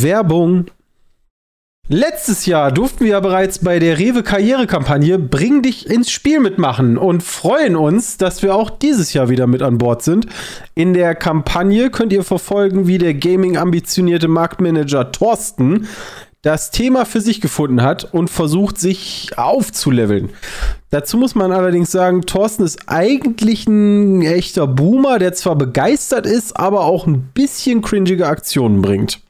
Werbung. Letztes Jahr durften wir ja bereits bei der Rewe Karrierekampagne Bring dich ins Spiel mitmachen und freuen uns, dass wir auch dieses Jahr wieder mit an Bord sind. In der Kampagne könnt ihr verfolgen, wie der Gaming-ambitionierte Marktmanager Thorsten das Thema für sich gefunden hat und versucht, sich aufzuleveln. Dazu muss man allerdings sagen, Thorsten ist eigentlich ein echter Boomer, der zwar begeistert ist, aber auch ein bisschen cringige Aktionen bringt.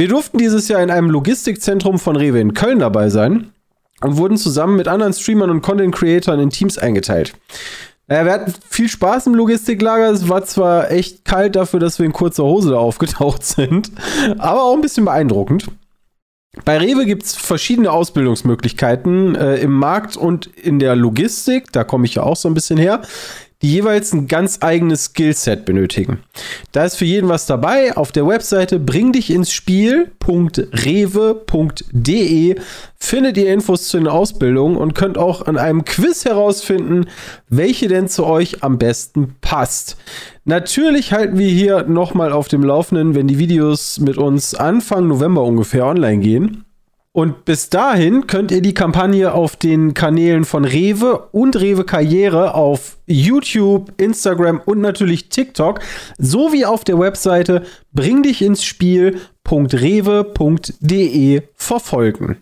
Wir durften dieses Jahr in einem Logistikzentrum von Rewe in Köln dabei sein und wurden zusammen mit anderen Streamern und Content Creatoren in Teams eingeteilt. Naja, wir hatten viel Spaß im Logistiklager. Es war zwar echt kalt dafür, dass wir in kurzer Hose da aufgetaucht sind, aber auch ein bisschen beeindruckend. Bei Rewe gibt es verschiedene Ausbildungsmöglichkeiten äh, im Markt und in der Logistik, da komme ich ja auch so ein bisschen her die jeweils ein ganz eigenes Skillset benötigen. Da ist für jeden was dabei. Auf der Webseite bring dich ins Spiel.rewe.de findet ihr Infos zu den Ausbildungen und könnt auch an einem Quiz herausfinden, welche denn zu euch am besten passt. Natürlich halten wir hier nochmal auf dem Laufenden, wenn die Videos mit uns Anfang November ungefähr online gehen. Und bis dahin könnt ihr die Kampagne auf den Kanälen von Rewe und Rewe Karriere auf YouTube, Instagram und natürlich TikTok sowie auf der Webseite bring dich ins Spiel.rewe.de verfolgen.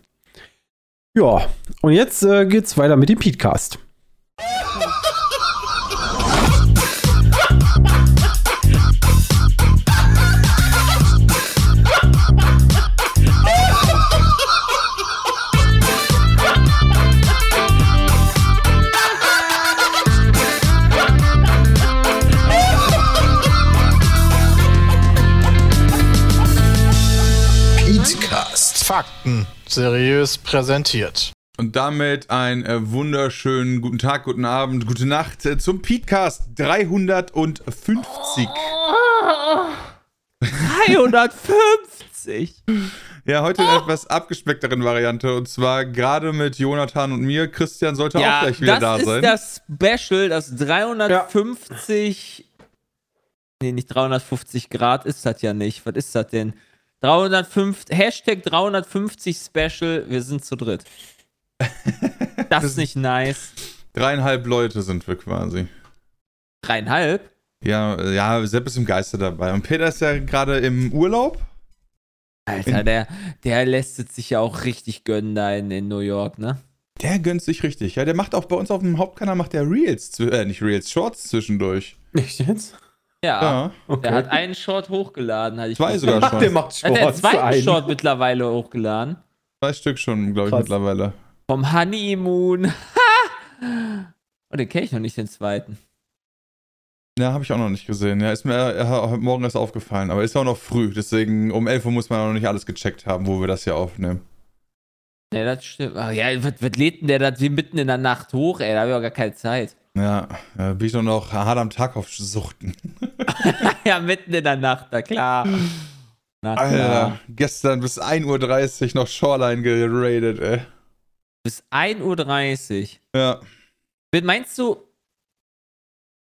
Ja, und jetzt äh, geht's weiter mit dem Podcast. Fakten seriös präsentiert. Und damit einen äh, wunderschönen guten Tag, guten Abend, gute Nacht äh, zum Podcast 350. Oh, 350! Ja, heute in etwas abgespeckteren Variante und zwar gerade mit Jonathan und mir. Christian sollte ja, auch gleich wieder da sein. Das ist das Special, das 350. Ja. Nee, nicht 350 Grad ist das ja nicht. Was ist das denn? 305, Hashtag 350 Special, wir sind zu dritt. Das ist nicht nice. Dreieinhalb Leute sind wir quasi. Dreieinhalb? Ja, ja, Sepp ist im Geiste dabei. Und Peter ist ja gerade im Urlaub. Alter, der, der lässt es sich ja auch richtig gönnen da in, in New York, ne? Der gönnt sich richtig. Ja, der macht auch bei uns auf dem Hauptkanal macht der Reels, äh, nicht Reels, Shorts zwischendurch. Nicht jetzt? Ja, ja okay. der hat einen Short hochgeladen. Hatte ich zwei sogar schon. Der macht Shorts. Hat der zweiten Short mittlerweile hochgeladen? Zwei Stück schon, glaube ich, Krass. mittlerweile. Vom Honeymoon. oh, den kenne ich noch nicht, den zweiten. Ja, habe ich auch noch nicht gesehen. Ja, ist mir heute Morgen erst aufgefallen. Aber ist auch noch früh. Deswegen um 11 Uhr muss man auch noch nicht alles gecheckt haben, wo wir das hier aufnehmen. Ja, das stimmt. Ach, ja, was, was lädt denn der da mitten in der Nacht hoch, ey? Da habe ich auch gar keine Zeit. Ja, bin ich doch noch hart am Tag auf Suchten. ja, mitten in der Nacht, na klar. Na klar. Alter, gestern bis 1.30 Uhr noch Shoreline geradet, ey. Bis 1.30 Uhr? Ja. Meinst du,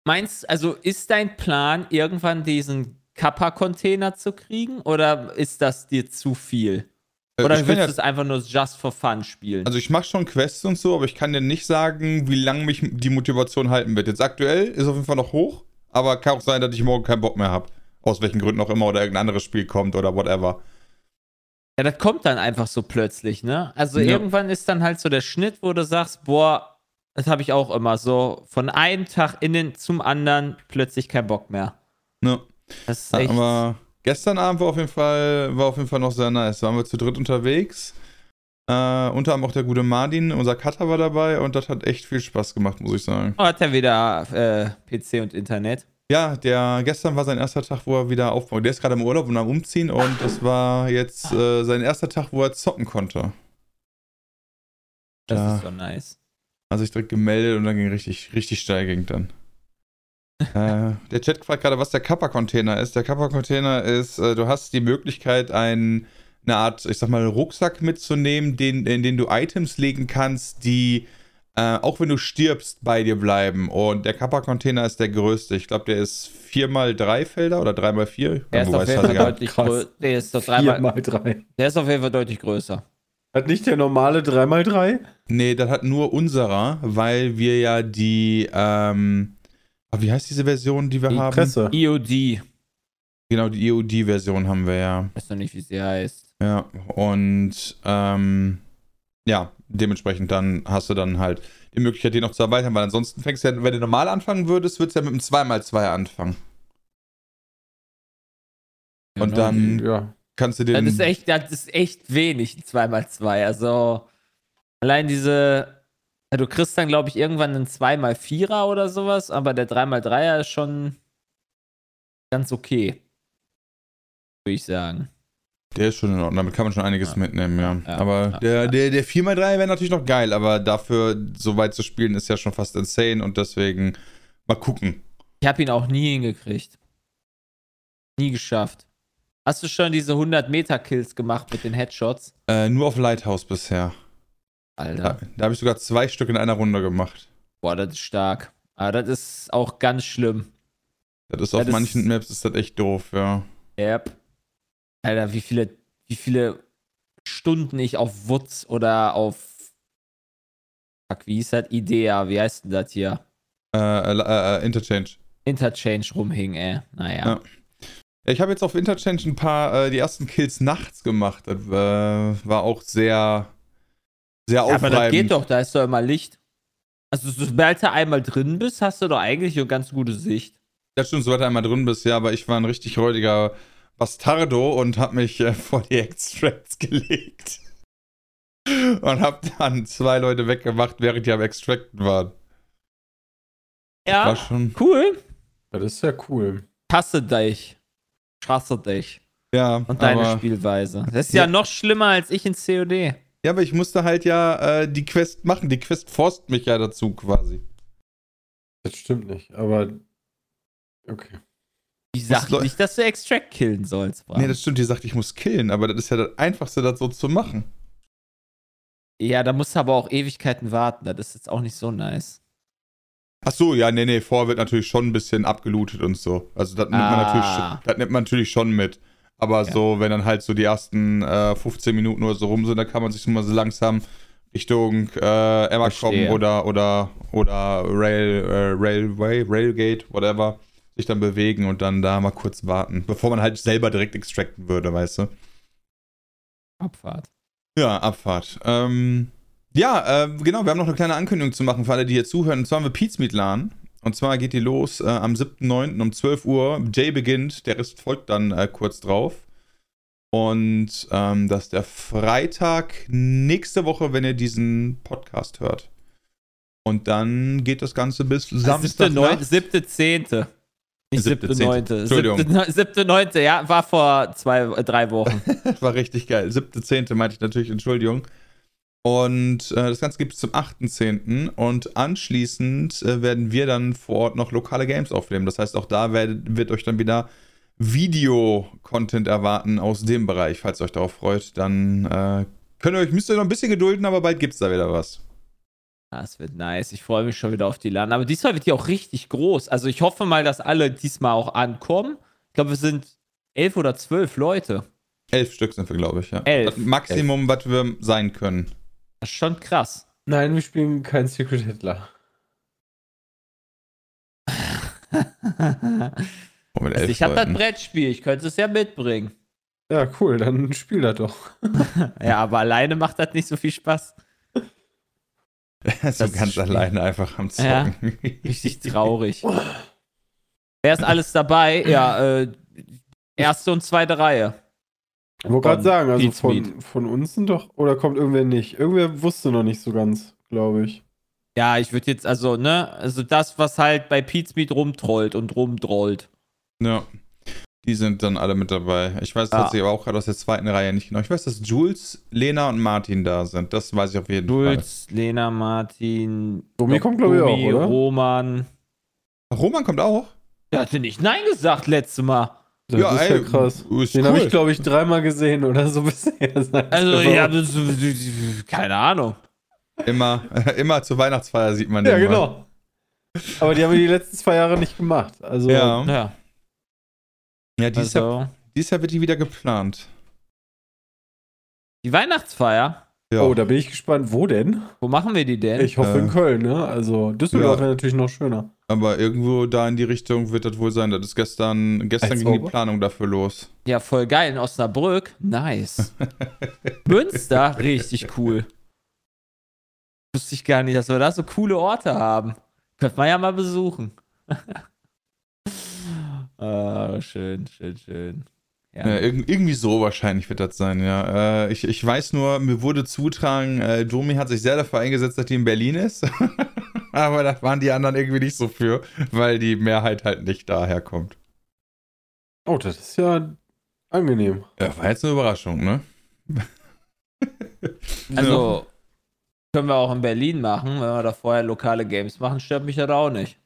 meinst, also ist dein Plan, irgendwann diesen Kappa-Container zu kriegen oder ist das dir zu viel? Äh, Oder ich willst du es einfach nur just for fun spielen? Also ich mache schon Quests und so, aber ich kann dir nicht sagen, wie lange mich die Motivation halten wird. Jetzt aktuell ist auf jeden Fall noch hoch, aber kann auch sein, dass ich morgen keinen Bock mehr habe. Aus welchen Gründen auch immer oder irgendein anderes Spiel kommt oder whatever. Ja, das kommt dann einfach so plötzlich, ne? Also ja. irgendwann ist dann halt so der Schnitt, wo du sagst, boah, das habe ich auch immer so von einem Tag innen zum anderen plötzlich keinen Bock mehr. Ne. Das ist echt. Aber Gestern Abend war auf jeden Fall, war auf jeden Fall noch sehr nice. Da waren wir zu dritt unterwegs. Äh, unter anderem auch der gute Martin, unser Cutter war dabei und das hat echt viel Spaß gemacht, muss ich sagen. Oh, hat er wieder äh, PC und Internet? Ja, der gestern war sein erster Tag, wo er wieder aufbaut. Der ist gerade im Urlaub und am Umziehen und das war jetzt äh, sein erster Tag, wo er zocken konnte. Das da ist so nice. Hat sich direkt gemeldet und dann ging richtig, richtig steil ging dann äh, der Chat fragt gerade, was der Kappa-Container ist. Der Kappa-Container ist, äh, du hast die Möglichkeit, ein, eine Art, ich sag mal, Rucksack mitzunehmen, den, in den du Items legen kannst, die äh, auch wenn du stirbst, bei dir bleiben. Und der Kappa-Container ist der größte. Ich glaube, der ist 4x3 Felder oder 3x4. Der ist auf jeden Fall deutlich größer. Der ist doch 3x3. Der ist auf jeden Fall deutlich größer. Hat nicht der normale 3x3? Nee, das hat nur unserer, weil wir ja die, ähm, wie heißt diese Version, die wir die haben? Presse. EOD. Genau, die EOD-Version haben wir ja. Ich weiß noch nicht, wie sie heißt. Ja, und ähm, ja, dementsprechend dann hast du dann halt die Möglichkeit, die noch zu erweitern, weil ansonsten fängst du ja, wenn du normal anfangen würdest, würdest du ja mit einem 2x2 anfangen. Genau. Und dann Ja. kannst du den. Das ist echt, das ist echt wenig, ein 2x2. Also, allein diese. Ja, du kriegst dann, glaube ich, irgendwann einen 2x4er oder sowas, aber der 3x3er ist schon ganz okay. Würde ich sagen. Der ist schon in Ordnung, damit kann man schon einiges Ja. mitnehmen, ja. Ja, aber der, der, der 4x3 wäre natürlich noch geil, aber dafür so weit zu spielen ist ja schon fast insane und deswegen mal gucken. Ich habe ihn auch nie hingekriegt. Nie geschafft. Hast du schon diese 100-Meter-Kills gemacht mit den Headshots? Äh, nur auf Lighthouse bisher. Alter. Da, da habe ich sogar zwei Stück in einer Runde gemacht. Boah, das ist stark. Aber das ist auch ganz schlimm. Das ist auf Ja, das- manchen Maps ist das echt doof, ja. Yep. Alter, wie viele, wie viele Stunden ich auf Wutz oder auf. Fuck, wie hieß das? Idea, wie heißt denn das hier? Äh, äh, äh, Interchange. Interchange rumhing, ey. Naja. Ja. Ja, Ich habe jetzt auf Interchange ein paar, äh, die ersten Kills nachts gemacht. Das äh, war auch sehr, sehr Ja, aber aufreibend. das geht doch, da ist doch immer Licht. Also, sobald du einmal drin bist, hast du doch eigentlich eine ganz gute Sicht. Das stimmt, sobald du einmal drin bist, ja, aber ich war ein richtig räudiger Bastardo und habe mich äh, vor die Extracts gelegt. Und habe dann zwei Leute weggemacht, während die am Extracten waren. War Ja, schon, cool. Das ist ja cool. Hasse dich. Ich hasse dich. ja, Und deine aber, Spielweise. Das ist ja, Ja. noch schlimmer als ich in COD. Ja, aber ich musste halt ja äh, die Quest machen. Die Quest forst mich ja dazu quasi. Das stimmt nicht, aber. Okay. Ich sag Leu- nicht, dass du Extract killen sollst, Bram. Nee, das stimmt, die sagt, ich muss killen, aber das ist ja das Einfachste, das so zu machen. Ja, da musst du aber auch Ewigkeiten warten. Das ist jetzt auch nicht so nice. Ach so, ja, nee, nee, vor wird natürlich schon ein bisschen abgelootet und so. Also das nimmt, man, Ah. natürlich, das nimmt man natürlich schon mit. Aber Ja. so, wenn dann halt so die ersten äh, 15 Minuten oder so rum sind, dann kann man sich so mal so langsam Richtung äh, Emma kommen oder oder oder Rail, äh, Railway, Railgate, whatever, sich dann bewegen und dann da mal kurz warten, bevor man halt selber direkt extracten würde, weißt du? Abfahrt. Ja, Abfahrt. Ähm, ja, äh, genau, wir haben noch eine kleine Ankündigung zu machen für alle, die hier zuhören. Und zwar haben wir Meat LAN. Und zwar geht die los äh, am 7.9. um 12 Uhr. Jay beginnt, der Rest folgt dann äh, kurz drauf. Und ähm, das ist der Freitag nächste Woche, wenn ihr diesen Podcast hört. Und dann geht das Ganze bis Samstag. Siebte, siebte, zehnte. Nicht Siebte, siebte, zehnte. neunte. Entschuldigung. Siebte, siebte, neunte, ja, war vor zwei, drei Wochen. War richtig geil. 7.10. meinte ich natürlich, Entschuldigung. Und äh, das Ganze gibt es zum 8.10. Und anschließend äh, werden wir dann vor Ort noch lokale Games aufnehmen. Das heißt, auch da werdet, wird euch dann wieder Video-Content erwarten aus dem Bereich. Falls ihr euch darauf freut, dann äh, könnt ihr euch, müsst ihr noch ein bisschen gedulden, aber bald gibt es da wieder was. Das wird nice. Ich freue mich schon wieder auf die LAN. Aber diesmal wird die auch richtig groß. Also ich hoffe mal, dass alle diesmal auch ankommen. Ich glaube, wir sind elf oder zwölf Leute. Elf Stück sind wir, glaube ich, ja. Elf. Das Maximum, was wir sein können. Das ist schon krass. Nein, wir spielen kein Secret Hitler. Oh, Also ich habe das. Brettspiel. Ich könnte es ja mitbringen. Ja, cool, dann spiel das doch. Ja, aber alleine macht das nicht so viel Spaß. so das ganz alleine einfach am Ja. Zocken. Richtig traurig. Wer ist alles dabei? Ja, äh, erste und zweite Reihe. Ich wollte gerade sagen, also von, von uns sind doch, oder kommt irgendwer nicht? Irgendwer wusste noch nicht so ganz, glaube ich. Ja, ich würde jetzt, also, ne, also das, was halt bei Pete's Meat rumtrollt und rumdrollt. Ja. Die sind dann alle mit dabei. Ich weiß Ja. tatsächlich aber auch gerade aus der zweiten Reihe nicht genau. Ich weiß, dass Jules, Lena und Martin da sind. Das weiß ich auf jeden Jules, Lena, Martin, Domi kommt, glaube ich, auch, oder? Roman. Fall. Roman kommt auch. Der hatte nicht Nein gesagt letztes Mal. Das Ja, ist ey, ja krass. ist Den cool. habe ich, glaube ich, dreimal gesehen oder so bisher. Also, ja, das, keine Ahnung. Immer, immer zur Weihnachtsfeier sieht man den. Ja, genau. Aber die haben wir die letzten zwei Jahre nicht gemacht. Also, Ja. Ja. Ja, dieses, Jahr, Also, dieses Jahr wird die wieder geplant. die Weihnachtsfeier. Ja. Oh, da bin ich gespannt. Wo denn? Wo machen wir die denn? Ich hoffe in Äh, Köln, ne? Also Düsseldorf ja. wäre natürlich noch schöner. Aber irgendwo da in die Richtung wird das wohl sein. Das ist gestern, gestern Als ging die? Planung dafür los. Ja, voll geil. In Osnabrück. Nice. Münster. Richtig cool. Wusste ich gar nicht, dass wir da so coole Orte haben. Könnte man ja mal besuchen. Ah, schön, schön, schön. Ja. Ja, irg irgendwie so wahrscheinlich wird das sein, ja. Äh, ich, ich weiß nur, mir wurde zutragen, äh, Domi hat sich sehr dafür eingesetzt, dass die in Berlin ist. Aber da waren die anderen irgendwie nicht so für, weil die Mehrheit halt nicht daher kommt. Oh, das ist ja angenehm. Ja, war jetzt eine Überraschung, ne? Also, können wir auch in Berlin machen, wenn wir da vorher lokale Games machen, stört mich das auch nicht.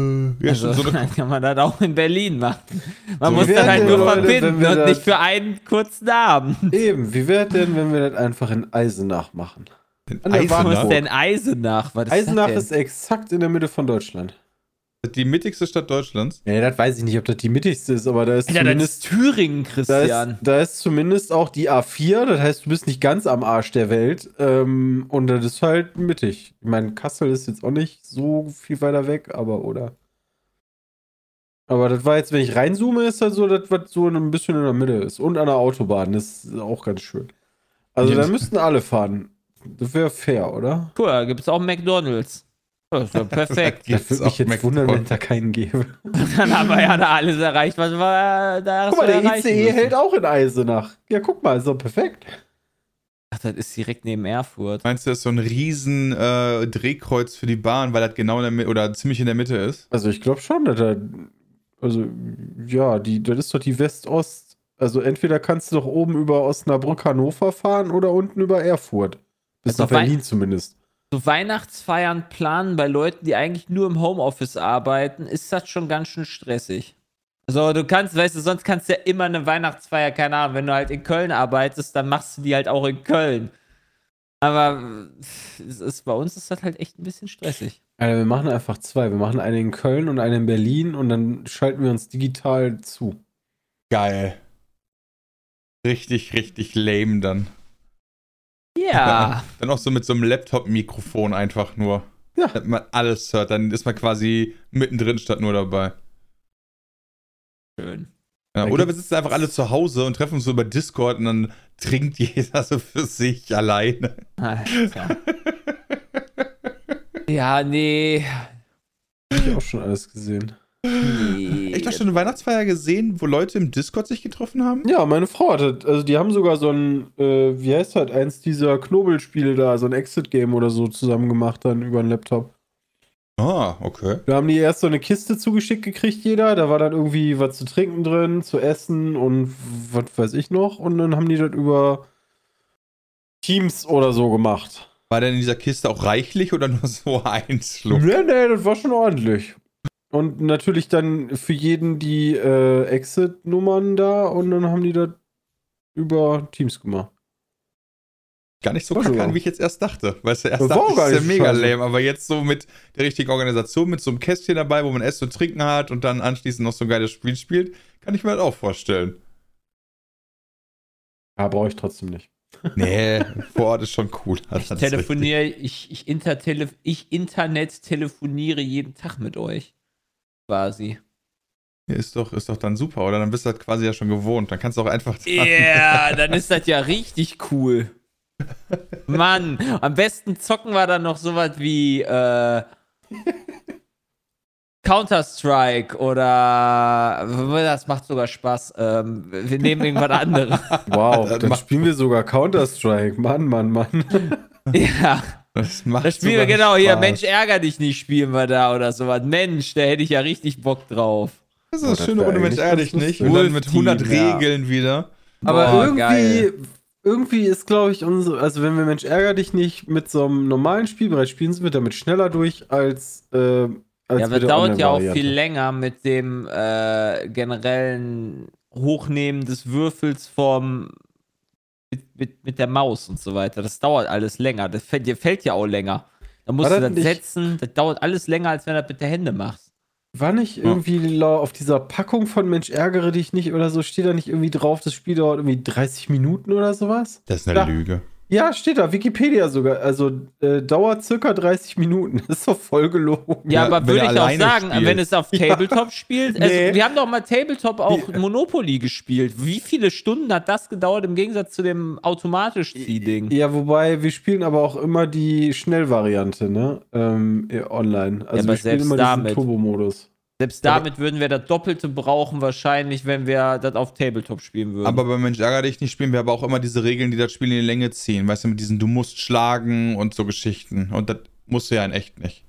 Ja, also, so eine, dann kann man das auch in Berlin machen. Man So, muss das halt nur Leute, verbinden und das- nicht für einen kurzen Abend. Eben, wie wäre denn, wenn wir das einfach in Eisenach machen? Der Wo ist denn Eisenach? Was ist Eisenach das ist exakt in der Mitte von Deutschland. die mittigste Stadt Deutschlands. Ja, das weiß ich nicht, ob das die mittigste ist, aber da ist? Ja, das ist zumindest. Thüringen, Da Christian. ist, da ist zumindest auch die A4, das heißt, du bist nicht ganz am Arsch der Welt. Ähm, und das ist halt mittig. Ich meine, Kassel ist jetzt auch nicht so viel weiter weg, aber oder. Aber das war jetzt, wenn ich reinzoome, ist das so, das, was so ein bisschen in der Mitte ist. Und an der Autobahn, das ist auch ganz schön. Also da müssten alle fahren. Das wäre fair, oder? Cool, da gibt es auch McDonalds. Das ja perfekt. Das würde mich jetzt wundern, wenn es da keinen gäbe. Dann haben wir ja da alles erreicht, was wir da Guck mal, der ICE müssen. hält auch in Eisenach. Ja, guck mal, ist doch perfekt. Ach, das ist direkt neben Erfurt. Meinst du, das ist so ein riesen äh, Drehkreuz für die Bahn, weil das genau in der Mitte oder ziemlich in der Mitte ist? Also ich glaube schon, dass da. Also, ja, die, das ist doch die West-Ost. Also entweder kannst du doch oben über Osnabrück Hannover fahren oder unten über Erfurt. Bis Also nach Wei- Berlin zumindest. So Weihnachtsfeiern planen bei Leuten, die eigentlich nur im Homeoffice arbeiten, ist das schon ganz schön stressig. Also du kannst, weißt du, sonst kannst du ja immer eine Weihnachtsfeier, keine Ahnung, wenn du halt in Köln arbeitest, dann machst du die halt auch in Köln. Aber es ist, bei uns ist das halt echt ein bisschen stressig. Alter, wir machen einfach zwei. Wir machen eine in Köln und eine in Berlin und dann schalten wir uns digital zu. Geil. Richtig, richtig lame dann. Ja. Dann auch so mit so einem Laptop-Mikrofon einfach nur. Ja. Dass man alles hört. Dann ist man quasi mittendrin statt nur dabei. Schön. Ja, oder wir sitzen einfach alle zu Hause und treffen uns so über Discord und dann trinkt jeder so für sich alleine. Alter. ja, nee. Hab ich auch schon alles gesehen. Nee. Echt, hast du eine Weihnachtsfeier gesehen, wo Leute im Discord sich getroffen haben? Ja, meine Frau hatte, also die haben sogar so ein, äh, wie heißt das, eins dieser Knobelspiele da, so ein Exit-Game oder so zusammen gemacht dann über einen Laptop. Ah, okay. Da haben die erst so eine Kiste zugeschickt gekriegt, jeder. Da war dann irgendwie was zu trinken drin, zu essen und was weiß ich noch. Und dann haben die das über Teams oder so gemacht. War denn in dieser Kiste auch reichlich oder nur so ein Schluck? Nee, nee, das war schon ordentlich. Und natürlich dann für jeden die äh, Exit-Nummern da und dann haben die das über Teams gemacht. Gar nicht so War kacke an, wie ich jetzt erst dachte. Weißt du, erst Das war dachte ich, ist ja mega scheiße. lame, aber jetzt so mit der richtigen Organisation, mit so einem Kästchen dabei, wo man Essen und Trinken hat und dann anschließend noch so ein geiles Spiel spielt, kann ich mir halt auch vorstellen. Ja, brauche ich trotzdem nicht. Nee, vor Ort ist schon cool. Ich telefoniere, ich, ich, ich Internet telefoniere jeden Tag mit euch. Quasi. Ja, Ist doch, ist doch dann super, oder? Dann bist du halt quasi ja schon gewohnt. Dann kannst du auch einfach. Ja, yeah, dann ist das ja richtig cool. Mann, am besten zocken wir dann noch sowas wie äh, Counter-Strike oder das macht sogar Spaß. Ähm, wir nehmen irgendwas anderes. Wow, dann spielen wir sogar Counter-Strike. Mann, Mann, Mann. ja, Das macht das spielen wir sogar genau hier. Spaß. Mensch, ärger dich nicht, spielen wir da oder sowas. Mensch, da hätte ich ja richtig Bock drauf. Das ist Oh, eine das schöne Runde, Mensch, ehrlich ganz nicht. Und dann mit 100 Wolf-Team, ja. Regeln wieder. Aber Boah, irgendwie, geil. irgendwie ist, glaube ich, unsere, also wenn wir Mensch ärger dich nicht mit so einem normalen Spielbereich spielen, sind wir damit schneller durch als, äh, als Ja, aber dauert ja auch viel länger mit dem äh, generellen Hochnehmen des Würfels vom mit, mit, mit der Maus und so weiter. Das dauert alles länger. Das fällt, dir fällt ja auch länger. Da musst du das nicht, setzen. Das dauert alles länger, als wenn du das mit der Hände machst. War nicht irgendwie auf dieser Packung von Mensch ärgere dich nicht oder so, steht da nicht irgendwie drauf, das Spiel dauert irgendwie 30 Minuten oder sowas? Das ist eine da, Lüge. Ja, steht da, Wikipedia sogar. Also äh, dauert circa 30 Minuten. Das ist doch voll gelogen. Ja, aber würde ich auch sagen, spielt. wenn es auf Tabletop ja. spielt, also nee. wir haben doch mal Tabletop auch nee. Monopoly gespielt. Wie viele Stunden hat das gedauert im Gegensatz zu dem automatisch Zieh-Ding? Ja, wobei wir spielen aber auch immer die Schnellvariante, ne? Ähm, online. Also ja, wir spielen immer diesen Turbo-Modus. Selbst damit aber, würden wir das Doppelte brauchen, wahrscheinlich, wenn wir das auf Tabletop spielen würden. Aber bei Mensch ärger dich nicht spielen wir aber auch immer diese Regeln, die das Spiel in die Länge ziehen. Weißt du, mit diesen Du musst schlagen und so Geschichten. Und das musst du ja in echt nicht.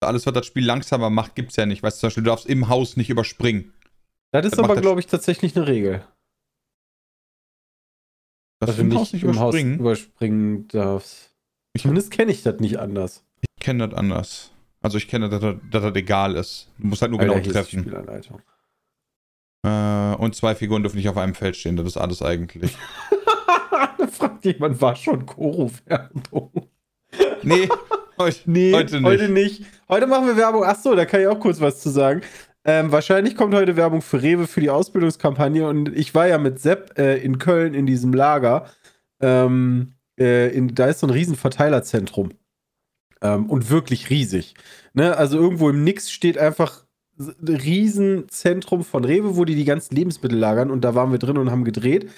Alles, was das Spiel langsamer macht, gibt's ja nicht. Weißt du, zum Beispiel, du darfst im Haus nicht überspringen. Das ist das aber, glaube ich, tatsächlich eine Regel. Dass du nicht im Haus überspringen darfst. Zumindest kenne ich das nicht anders. Ich kenne das anders. Also ich kenne, dass, dass das egal ist. Du musst halt nur Alter, genau treffen. Äh, und zwei Figuren dürfen nicht auf einem Feld stehen. Das ist alles eigentlich. da fragt jemand, war schon Koro-Werbung? Nee, heute, nee, heute nicht. Heute nicht. Heute machen wir Werbung. Achso, da kann ich auch kurz was zu sagen. Ähm, wahrscheinlich kommt heute Werbung für Rewe für die Ausbildungskampagne und ich war ja mit Sepp äh, in Köln in diesem Lager. Ähm, äh, in, da ist so ein riesen Verteilerzentrum. Ähm, und wirklich riesig. Ne? Also irgendwo im Nix steht einfach ein Riesenzentrum von Rewe, wo die die ganzen Lebensmittel lagern. Und da waren wir drin und haben gedreht.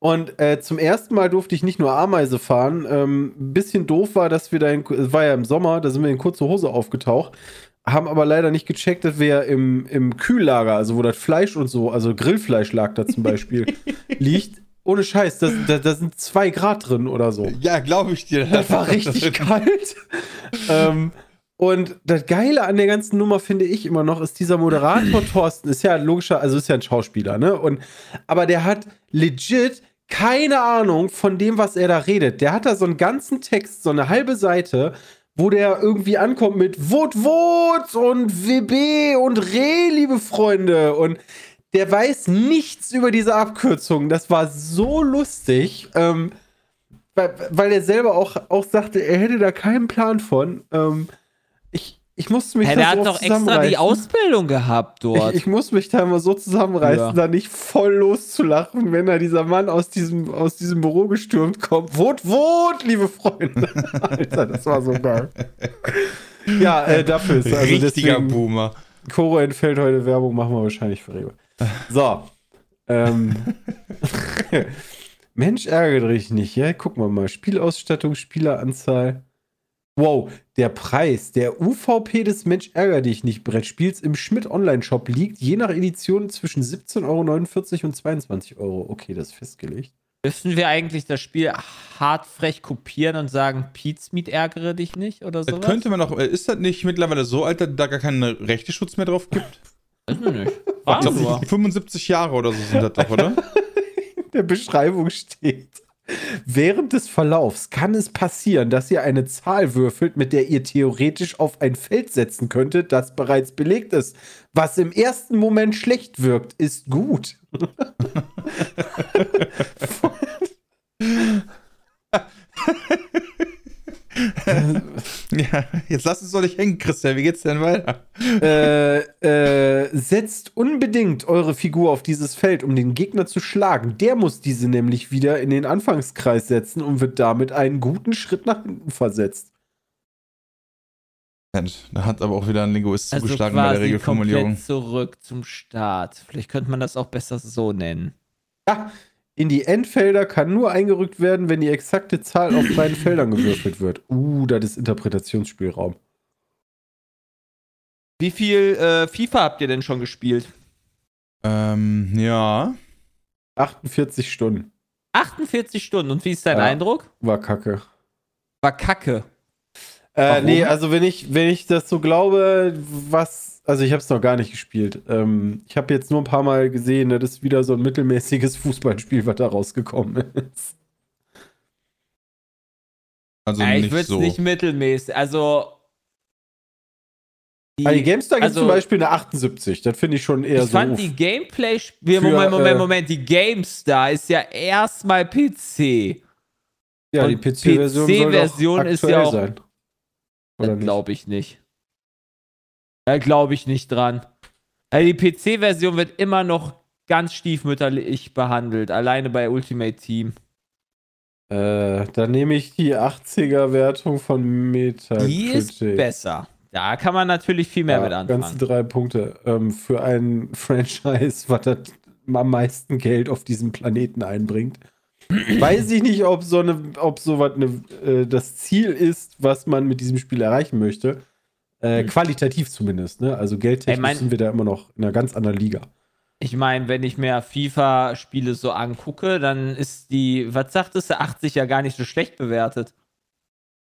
Und äh, zum ersten Mal durfte ich nicht nur Ameise fahren. Ähm, ein bisschen doof war, dass wir da, in, es war ja im Sommer, da sind wir in kurze Hose aufgetaucht, haben aber leider nicht gecheckt, dass wir im, im Kühllager, also wo das Fleisch und so, also Grillfleisch lag da zum Beispiel, liegt, ohne Scheiß, da, da, da, sind zwei Grad drin oder so. Ja, glaube ich dir. Das war richtig kalt. ähm, und das Geile an der ganzen Nummer finde ich immer noch, ist dieser Moderator Thorsten, ist ja logischer, also ist ja ein Schauspieler, ne? Und, aber der hat legit keine Ahnung von dem, was er da redet. Der hat da so einen ganzen Text, so eine halbe Seite, wo der irgendwie ankommt mit Wut, Wut und WB und Reh, liebe Freunde. Und der weiß nichts über diese Abkürzung. Das war so lustig, ähm, weil, weil er selber auch, auch sagte, er hätte da keinen Plan von. Ähm, ich, ich musste mich hey, da der so hat doch extra die Ausbildung gehabt dort. Ich, ich muss mich da immer so zusammenreißen, ja. da nicht voll loszulachen, wenn da dieser Mann aus diesem, aus diesem Büro gestürmt kommt. Wut, Wut, liebe Freunde. Alter, das war so geil. ja, äh, dafür ist also Richtiger deswegen, Boomer. Koro entfällt heute Werbung, machen wir wahrscheinlich für Rewe. So. ähm. Mensch, ärgere dich nicht, ja? Gucken wir mal. Spielausstattung, Spieleranzahl. Wow, der Preis der UVP des Mensch ärgere dich nicht Brettspiels im Schmidt Online-Shop liegt je nach Edition zwischen 17,49 Euro und 22 Euro. Okay, das ist festgelegt. Dürfen wir eigentlich das Spiel hart frech kopieren und sagen, Pete's Meat ärgere dich nicht oder so? Könnte man auch, ist das nicht mittlerweile so alt, dass da gar keinen Rechteschutz mehr drauf gibt? Weiß ich nicht. Ich glaube, 75 Jahre oder so sind das doch, oder? In der Beschreibung steht. Während des Verlaufs kann es passieren, dass ihr eine Zahl würfelt, mit der ihr theoretisch auf ein Feld setzen könntet, das bereits belegt ist. Was im ersten Moment schlecht wirkt, ist gut. ja, jetzt lass uns doch nicht hängen, Christian. Wie geht's denn weiter? Äh, äh, setzt unbedingt eure Figur auf dieses Feld, um den Gegner zu schlagen. Der muss diese nämlich wieder in den Anfangskreis setzen und wird damit einen guten Schritt nach hinten versetzt. Da hat aber auch wieder ein Linguist also zugeschlagen bei der Regelformulierung. zurück zum Start. Vielleicht könnte man das auch besser so nennen. Ja, in die Endfelder kann nur eingerückt werden, wenn die exakte Zahl auf beiden Feldern gewürfelt wird. Uh, das ist Interpretationsspielraum. Wie viel äh, FIFA habt ihr denn schon gespielt? Ähm, ja. 48 Stunden. 48 Stunden. Und wie ist dein ja, Eindruck? War kacke. War kacke. Äh, nee, also wenn ich, wenn ich das so glaube, was also ich habe es noch gar nicht gespielt. Ähm, ich habe jetzt nur ein paar Mal gesehen, das ist wieder so ein mittelmäßiges Fußballspiel, was da rausgekommen ist. Also ja, ich würde es so. nicht mittelmäßig. Also Die, also die GameStar gibt also, zum Beispiel eine 78. Das finde ich schon eher ich so. Ich fand die Gameplay. Für, Moment, Moment, äh, Moment. Die GameStar ist ja erstmal PC. Ja, Und die PC-Version PC ist ja auch. Sein. Glaube ich nicht. Da glaube ich nicht dran. Also die PC-Version wird immer noch ganz stiefmütterlich behandelt, alleine bei Ultimate Team. Äh, dann nehme ich die 80er-Wertung von Metacritic. Die ist besser. Da kann man natürlich viel mehr ja, mit anfangen. Ganze drei Punkte. Ähm, für ein Franchise, was das am meisten Geld auf diesem Planeten einbringt. Weiß ich nicht, ob so eine, ob sowas eine, äh, das Ziel ist, was man mit diesem Spiel erreichen möchte. Äh, hm. Qualitativ zumindest, ne? Also geldtechnisch mein, sind wir da immer noch in einer ganz anderen Liga. Ich meine, wenn ich mir FIFA-Spiele so angucke, dann ist die, was sagtest du, 80 ja gar nicht so schlecht bewertet.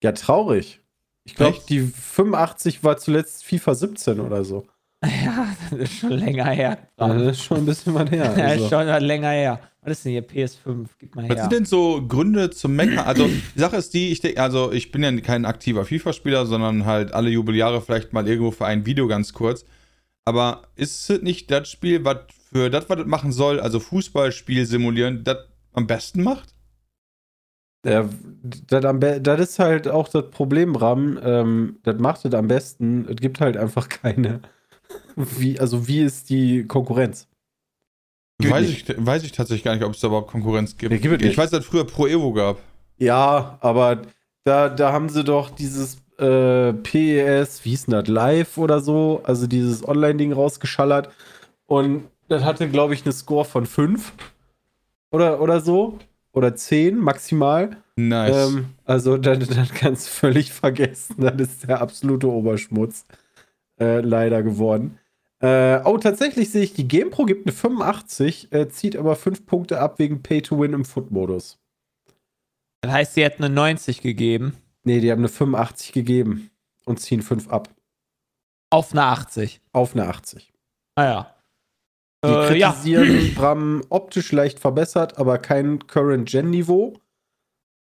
Ja, traurig. Ich glaube, die 85 war zuletzt FIFA 17 oder so. Ja, das ist schon länger her. Ja, das ist schon ein bisschen mal her. ja, also. schon länger her. Was ist denn hier? PS5? Gib mal her. Was sind denn so Gründe zum Meckern? Also, die Sache ist die, ich denke, also ich bin ja kein aktiver FIFA-Spieler, sondern halt alle Jubeljahre vielleicht mal irgendwo für ein Video ganz kurz. Aber ist es nicht das Spiel, was für das, was das machen soll, also Fußballspiel simulieren, das am besten macht? Ja, das, das ist halt auch das Problem, Ram. Ähm, das macht es am besten. Es gibt halt einfach keine. Wie, also, wie ist die Konkurrenz? Weiß ich, weiß ich tatsächlich gar nicht, ob es da überhaupt Konkurrenz gibt. gibt ich weiß, dass es früher Pro Evo gab. Ja, aber da, da haben sie doch dieses äh, PES, wie hieß denn das, Live oder so, also dieses Online-Ding rausgeschallert. Und das hatte, glaube ich, eine Score von 5 oder, oder so. Oder 10 maximal. Nice. Ähm, also, das, das kannst du völlig vergessen. Das ist der absolute Oberschmutz. Äh, leider geworden. Äh, oh, tatsächlich sehe ich, die GamePro gibt eine 85, äh, zieht aber 5 Punkte ab wegen Pay to Win im Foot-Modus. Das heißt, sie hat eine 90 gegeben. Nee, die haben eine 85 gegeben und ziehen 5 ab. Auf eine 80. Auf eine 80. Ah ja. Die äh, kritisieren ja. Bram optisch leicht verbessert, aber kein Current-Gen-Niveau.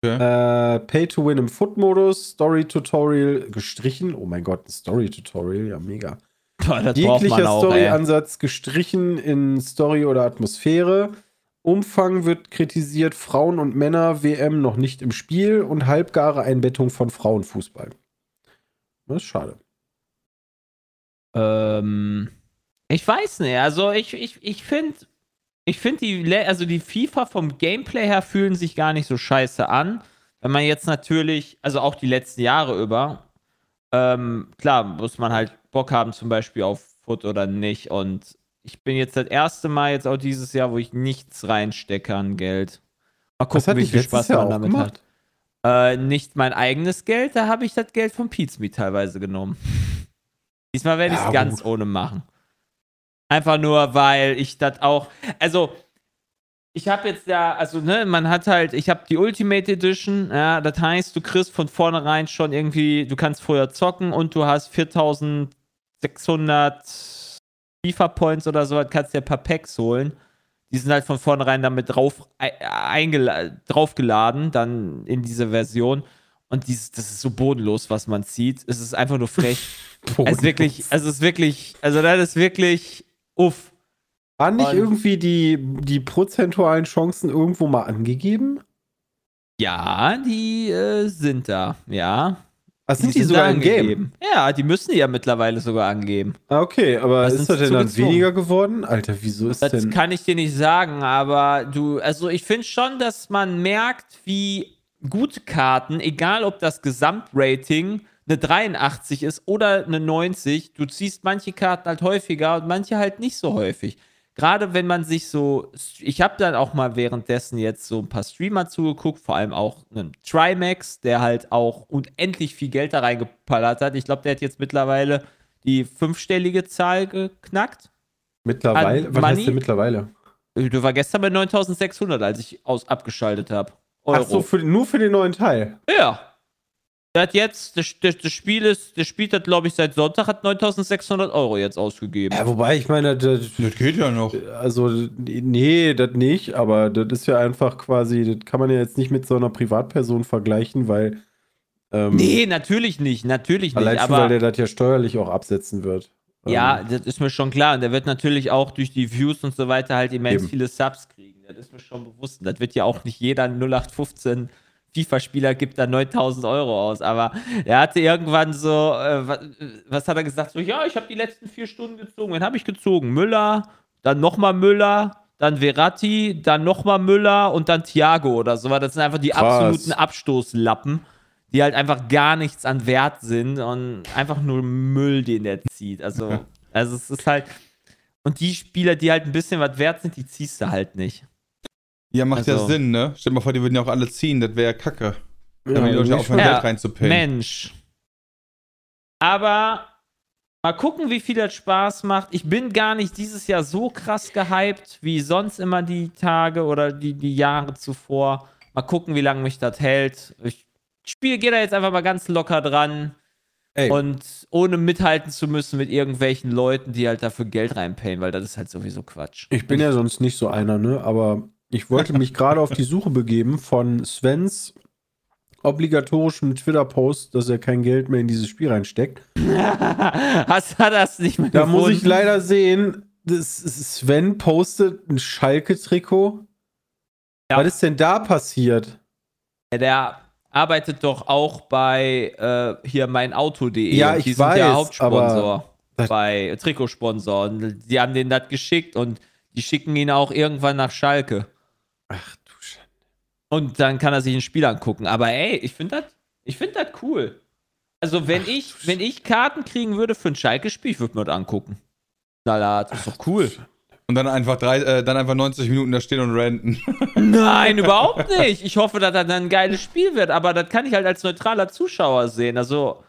Okay. Äh, Pay to Win im Foot-Modus, Story-Tutorial gestrichen. Oh mein Gott, ein Story-Tutorial, ja mega. Boah, Jeglicher Story-Ansatz gestrichen in Story oder Atmosphäre. Umfang wird kritisiert, Frauen und Männer WM noch nicht im Spiel und halbgare Einbettung von Frauenfußball. Das ist schade. Ähm, ich weiß nicht. Also ich, ich, ich finde, ich finde die, also die FIFA vom Gameplay her fühlen sich gar nicht so scheiße an. Wenn man jetzt natürlich, also auch die letzten Jahre über, ähm, klar, muss man halt Bock haben, zum Beispiel auf Foot oder nicht. Und ich bin jetzt das erste Mal jetzt auch dieses Jahr, wo ich nichts reinstecke an Geld. Mal gucken, wie viel Spaß man damit gemacht? hat. Äh, nicht mein eigenes Geld, da habe ich das Geld von Pizmeet teilweise genommen. Diesmal werde ich es ja, ganz ohne machen. Einfach nur, weil ich das auch. Also, ich habe jetzt ja, also, ne, man hat halt, ich habe die Ultimate Edition, ja, das heißt, du kriegst von vornherein schon irgendwie, du kannst vorher zocken und du hast 4600 FIFA-Points oder so, kannst dir ein paar Packs holen. Die sind halt von vornherein damit drauf, draufgeladen, dann in diese Version. Und dieses, das ist so bodenlos, was man sieht. Es ist einfach nur frech. es ist wirklich, also es ist wirklich, also das ist wirklich uff. Waren nicht irgendwie die, die prozentualen Chancen irgendwo mal angegeben? Ja, die äh, sind da, ja. Ach, sind die, die sogar im Game? Ja, die müssen die ja mittlerweile sogar angeben. Ah, okay, aber Was ist das denn dann weniger geworden? Alter, wieso ist das denn. Das kann ich dir nicht sagen, aber du, also ich finde schon, dass man merkt, wie gute Karten, egal ob das Gesamtrating eine 83 ist oder eine 90, du ziehst manche Karten halt häufiger und manche halt nicht so häufig gerade wenn man sich so, ich habe dann auch mal währenddessen jetzt so ein paar Streamer zugeguckt, vor allem auch einen Trimax, der halt auch unendlich viel Geld da reingepallert hat. Ich glaube, der hat jetzt mittlerweile die fünfstellige Zahl geknackt. Mittlerweile? Was Money. heißt denn mittlerweile? Du war gestern bei 9600, als ich aus abgeschaltet habe. Ach so, für, nur für den neuen Teil? Ja. Der hat jetzt, das, das, das Spiel ist, der spielt hat, glaube ich, seit Sonntag, hat 9600 Euro jetzt ausgegeben. Ja, wobei, ich meine, das, das geht ja noch. Also, nee, das nicht, aber das ist ja einfach quasi, das kann man ja jetzt nicht mit so einer Privatperson vergleichen, weil Ähm, nee, natürlich nicht, natürlich allein nicht. Schon, aber weil der das ja steuerlich auch absetzen wird. Ja, ähm, das ist mir schon klar. Und der wird natürlich auch durch die Views und so weiter halt immens eben. viele Subs kriegen. Das ist mir schon bewusst. Und das wird ja auch nicht jeder 0815 FIFA-Spieler gibt da 9000 Euro aus. Aber er hatte irgendwann so, äh, was, was, hat er gesagt? So, ja, ich habe die letzten vier Stunden gezogen. Wen habe ich gezogen? Müller, dann nochmal Müller, dann Verratti, dann nochmal Müller und dann Thiago oder so. Das sind einfach die Krass. absoluten Abstoßlappen, die halt einfach gar nichts an Wert sind und einfach nur Müll, den der zieht. Also, also es ist halt. Und die Spieler, die halt ein bisschen was wert sind, die ziehst du halt nicht. Ja, macht also, ja Sinn, ne? Stell dir mal vor, die würden ja auch alle ziehen, das wäre ja kacke. Ja, die Leute aufhören, ja, Geld reinzupinnen. Mensch. Aber mal gucken, wie viel das Spaß macht. Ich bin gar nicht dieses Jahr so krass gehypt wie sonst immer die Tage oder die, die Jahre zuvor. Mal gucken, wie lange mich das hält. Ich spiele, gehe da jetzt einfach mal ganz locker dran. Ey. Und ohne mithalten zu müssen mit irgendwelchen Leuten, die halt dafür Geld reinpayen, weil das ist halt sowieso Quatsch. Ich bin ja sonst nicht so einer, ne? Aber ich wollte mich gerade auf die Suche begeben von Svens obligatorischen Twitter-Post, dass er kein Geld mehr in dieses Spiel reinsteckt. Hast du das nicht mehr Da gefunden? muss ich leider sehen, Sven postet ein Schalke-Trikot. Ja. Was ist denn da passiert? Ja, der arbeitet doch auch bei äh, hier meinauto.de. Ja, ich die weiß, sind ja Hauptsponsor bei Trikotsponsor. Und die haben denen das geschickt und die schicken ihn auch irgendwann nach Schalke. Ach du Schande. Und dann kann er sich ein Spiel angucken. Aber ey, ich finde das ich find cool. Also, wenn Ach, ich, wenn ich Karten kriegen würde für ein Schalke-Spiel, ich würde mir das angucken. Knallhart, ist doch cool. Und dann einfach, drei, äh, dann einfach 90 Minuten da stehen und renten. Nein, überhaupt nicht. Ich hoffe, dass das dann ein geiles Spiel wird, aber das kann ich halt als neutraler Zuschauer sehen. Also,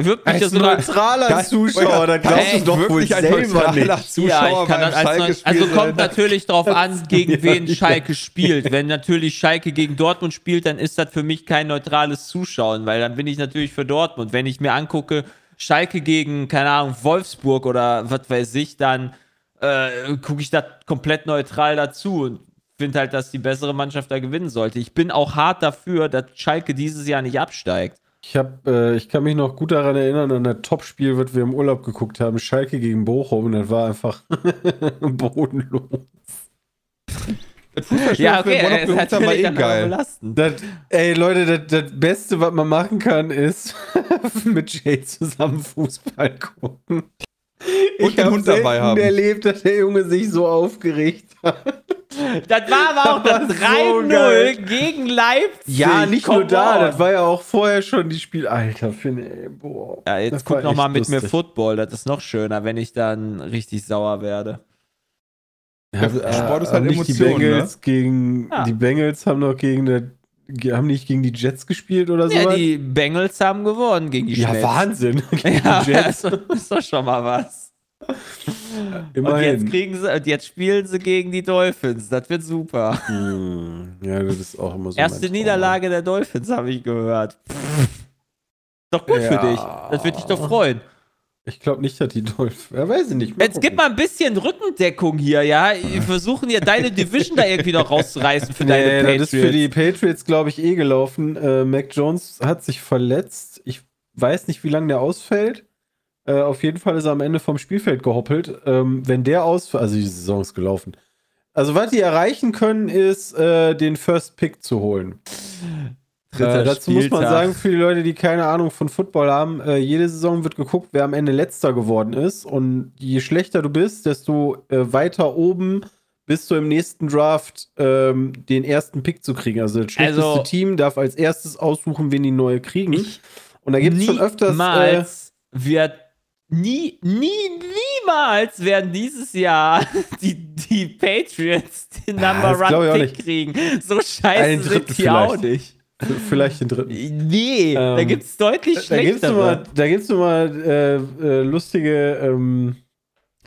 Wirkt mich als neutraler das, Zuschauer, da glaubst du doch wohl selber nicht. Zuschauer ja, ich kann das als Also kommt natürlich drauf an, gegen wen Schalke spielt. Wenn natürlich Schalke gegen Dortmund spielt, dann ist das für mich kein neutrales Zuschauen, weil dann bin ich natürlich für Dortmund. Wenn ich mir angucke, Schalke gegen, keine Ahnung, Wolfsburg oder was weiß ich, dann äh, gucke ich da komplett neutral dazu und finde halt, dass die bessere Mannschaft da gewinnen sollte. Ich bin auch hart dafür, dass Schalke dieses Jahr nicht absteigt. Ich, hab, äh, ich kann mich noch gut daran erinnern, an das Topspiel, was wir im Urlaub geguckt haben, Schalke gegen Bochum, und das war einfach bodenlos. ja, okay, das natürlich eh geil. Das, ey, Leute, das, das, Beste, was man machen kann, ist mit Jay zusammen Fußball gucken. Und ich den Hund dabei haben. erlebt, dass der Junge sich so aufgeregt hat. Das war aber auch das, das 3-0 so gegen Leipzig. Ja, nicht Come nur da, on. das war ja auch vorher schon die Spiel. Alter, finde ey, boah. Ja, jetzt guck noch mal mit lustig. mir Football, das ist noch schöner, wenn ich dann richtig sauer werde. Ja, ja Sport ist halt nicht Emotion, die Bengals ne? gegen ja. die Bengals haben noch gegen der haben nicht gegen die Jets gespielt oder so? Ja, die Bengals haben gewonnen gegen die Jets. Ja, Wahnsinn. ja, das ist doch schon mal was. Immerhin. Und jetzt, kriegen sie, und jetzt spielen sie gegen die Dolphins. Das wird super. Hm. Ja, das ist auch immer so. Erste Niederlage der Dolphins, habe ich gehört. Doch gut ja. für dich. Das würde dich doch freuen. Ich glaube nicht, dass die Dolphins. Ja, weiß ich nicht. Mal Jetzt gib mal ein bisschen Rückendeckung hier, ja. Wir versuchen ja deine Division da irgendwie noch rauszureißen für deine nee, Patriots. Das ist für die Patriots, glaube ich, eh gelaufen. Äh, Mac Jones hat sich verletzt. Ich weiß nicht, wie lange der ausfällt. Äh, auf jeden Fall ist er am Ende vom Spielfeld gehoppelt. Ähm, wenn der ausfällt, also die Saison ist gelaufen. Also, was die erreichen können, ist, äh, den First Pick zu holen. Äh, dazu muss man sagen, für die Leute, die keine Ahnung von Football haben, äh, jede Saison wird geguckt, wer am Ende letzter geworden ist. Und je schlechter du bist, desto äh, weiter oben bist du im nächsten Draft ähm, den ersten Pick zu kriegen. Also das schlechteste also, Team darf als erstes aussuchen, wen die neue kriegen. Und da gibt es schon öfters. Äh, wird nie, nie, niemals werden dieses Jahr die, die Patriots den Number One Pick kriegen. So scheiße sind die vielleicht. auch nicht. Vielleicht den dritten. Nee, ähm, da gibt es deutlich schlechtere. Da gibt es mal, äh, äh, lustige ähm,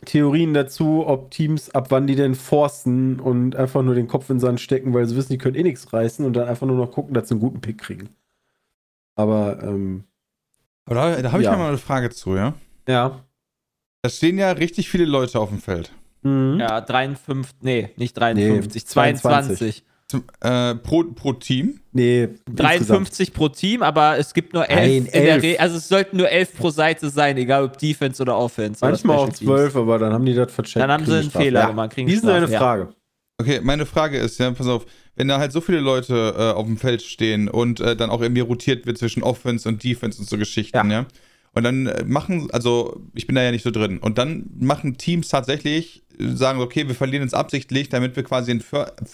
Theorien dazu, ob Teams ab wann die denn forsten und einfach nur den Kopf in den Sand stecken, weil sie wissen, die können eh nichts reißen und dann einfach nur noch gucken, dass sie einen guten Pick kriegen. Aber, ähm, Aber da, da habe ich ja. mal eine Frage zu, ja? Ja. Da stehen ja richtig viele Leute auf dem Feld. Mhm. Ja, 53, nee, nicht 53, nee, 22. 22. Äh, pro, pro Team? Nee. 53 insgesamt. pro Team, aber es gibt nur 11 Nein, Also es sollten nur 11 pro Seite sein, egal ob Defense oder Offense. Manchmal auch 12, aber dann haben die das vercheckt. Dann haben sie einen Fehler ja. gemacht. Wie ist eine Frage? Okay, meine Frage ist, ja, pass auf, wenn da halt so viele Leute äh, auf dem Feld stehen und äh, dann auch irgendwie rotiert wird zwischen Offense und Defense und so Geschichten, ja. ja? Und dann äh, machen, also ich bin da ja nicht so drin, und dann machen Teams tatsächlich, sagen, okay, wir verlieren uns absichtlich, damit wir quasi den,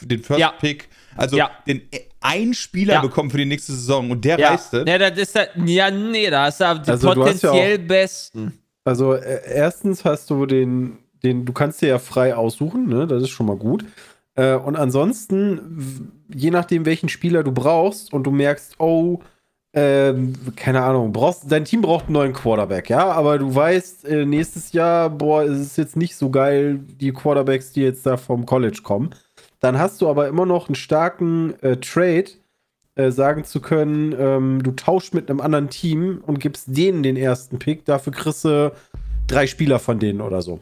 den First ja. Pick, also ja. den ein Spieler ja. bekommen für die nächste Saison und der ja. reißt es. Ja, das ist ja, ja, nee, da hast du die also potenziell auch, besten. Also äh, erstens hast du den, den, du kannst dir ja frei aussuchen, ne? Das ist schon mal gut. Äh, und ansonsten, je nachdem, welchen Spieler du brauchst und du merkst, oh, ähm, keine Ahnung, brauchst, dein Team braucht einen neuen Quarterback, ja, aber du weißt, äh, nächstes Jahr, boah, es ist jetzt nicht so geil, die Quarterbacks, die jetzt da vom College kommen. Dann hast du aber immer noch einen starken äh, Trade, äh, sagen zu können, ähm, du tauschst mit einem anderen Team und gibst denen den ersten Pick, dafür kriegst du drei Spieler von denen oder so.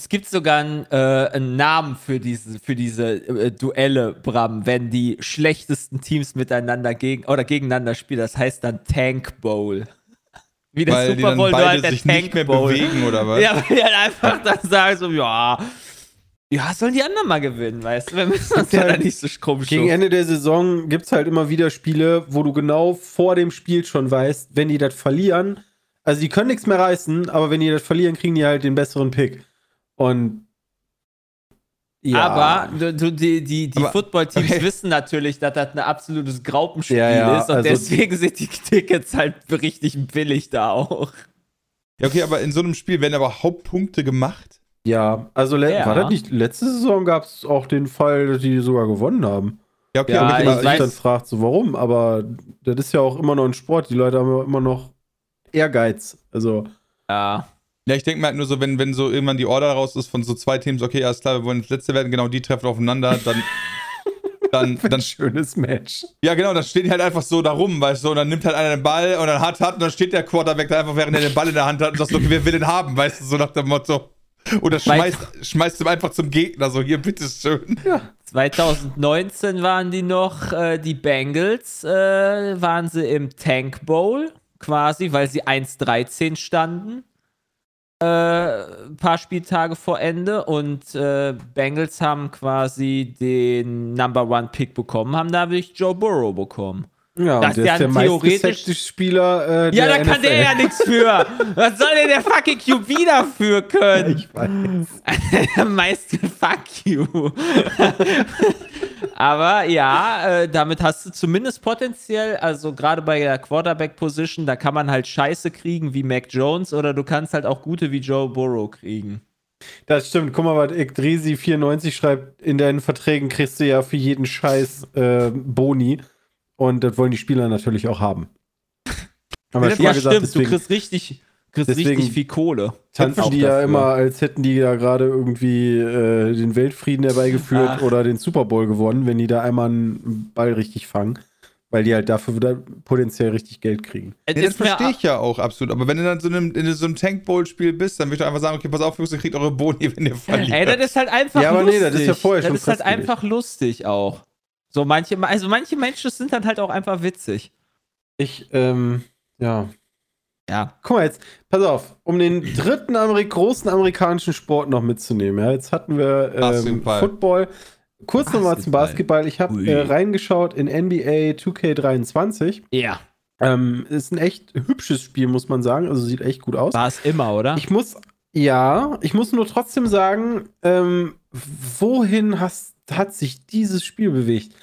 Es gibt sogar einen, äh, einen Namen für diese, für diese äh, Duelle, Bram, wenn die schlechtesten Teams miteinander gegen oder gegeneinander spielen. Das heißt dann Tank Bowl. Wie der weil Super Bowl, beide halt der sich Tank nicht mehr Bowl. bewegen, oder was? Ja, weil die halt einfach dann sagen so, ja, ja, sollen die anderen mal gewinnen, weißt du? Wir müssen uns ja da nicht so krumm Gegen Ende der Saison gibt es halt immer wieder Spiele, wo du genau vor dem Spiel schon weißt, wenn die das verlieren, also die können nichts mehr reißen, aber wenn die das verlieren, kriegen die halt den besseren Pick. Und ja. Aber du, die, die, die Football-Teams okay. wissen natürlich, dass das ein absolutes Graupenspiel ja, ja. ist und also deswegen sind die Tickets halt richtig billig da auch. Ja, okay, aber in so einem Spiel werden aber Hauptpunkte gemacht. Ja, also ja. war das nicht, letzte Saison gab es auch den Fall, dass die sogar gewonnen haben. Ja, okay, ja, aber ich, ich dann fragt so, warum, aber das ist ja auch immer noch ein Sport, die Leute haben immer noch Ehrgeiz, also. Ja. Ja, ich denke mal halt nur so, wenn, wenn so irgendwann die Order raus ist von so zwei Teams, okay, alles klar, wir wollen das letzte werden, genau, die treffen aufeinander, dann. dann, dann schönes Match. Ja, genau, dann stehen die halt einfach so da rum, weißt du, und dann nimmt halt einer den Ball und dann hat, hat, und dann steht der Quarterback da einfach, während er den Ball in der Hand hat und sagt, okay, wer will den haben, weißt du, so nach dem Motto. Oder schmeißt, schmeißt ihm einfach zum Gegner, so hier, bitteschön. Ja. 2019 waren die noch, äh, die Bengals, äh, waren sie im Tank Bowl quasi, weil sie 1-13 standen ein äh, paar Spieltage vor Ende und äh, Bengals haben quasi den Number One Pick bekommen, haben dadurch Joe Burrow bekommen. Ja, das der ist der theoretisch Spieler. Äh, ja, da kann der ja nichts für. Was soll denn der fucking QB dafür können? Ich weiß. Meist fuck you. Aber ja, äh, damit hast du zumindest potenziell, also gerade bei der Quarterback-Position, da kann man halt Scheiße kriegen wie Mac Jones oder du kannst halt auch gute wie Joe Burrow kriegen. Das stimmt. Guck mal, was Ekdrisi94 schreibt, in deinen Verträgen kriegst du ja für jeden Scheiß äh, Boni. Und das wollen die Spieler natürlich auch haben. Aber ja, ja gesagt, stimmt. Deswegen, du kriegst richtig, kriegst richtig viel Kohle. Tanzen die ja immer, als hätten die ja gerade irgendwie äh, den Weltfrieden herbeigeführt Ach. oder den Super Bowl gewonnen, wenn die da einmal einen Ball richtig fangen. Weil die halt dafür wieder potenziell richtig Geld kriegen. Ja, das verstehe ich ja auch absolut. Aber wenn du dann so in, in so einem Tank Bowl-Spiel bist, dann würde ich einfach sagen: Okay, pass auf, Jungs, ihr kriegt eure Boni, wenn ihr verliert. Ey, das ist halt einfach ja, aber lustig. Nee, das ist ja vorher das schon Das ist halt einfach lustig auch. So manche, also manche Menschen sind dann halt auch einfach witzig. Ich, ähm, ja. Ja. Guck mal jetzt, pass auf, um den dritten Amerik großen amerikanischen Sport noch mitzunehmen. Ja, jetzt hatten wir ähm, Football. Kurz nochmal zum Basketball. Ich habe äh, reingeschaut in NBA 2K23. Ja. Ähm, ist ein echt hübsches Spiel, muss man sagen. Also sieht echt gut aus. War es immer, oder? Ich muss, ja, ich muss nur trotzdem sagen, ähm, wohin hast, hat sich dieses Spiel bewegt?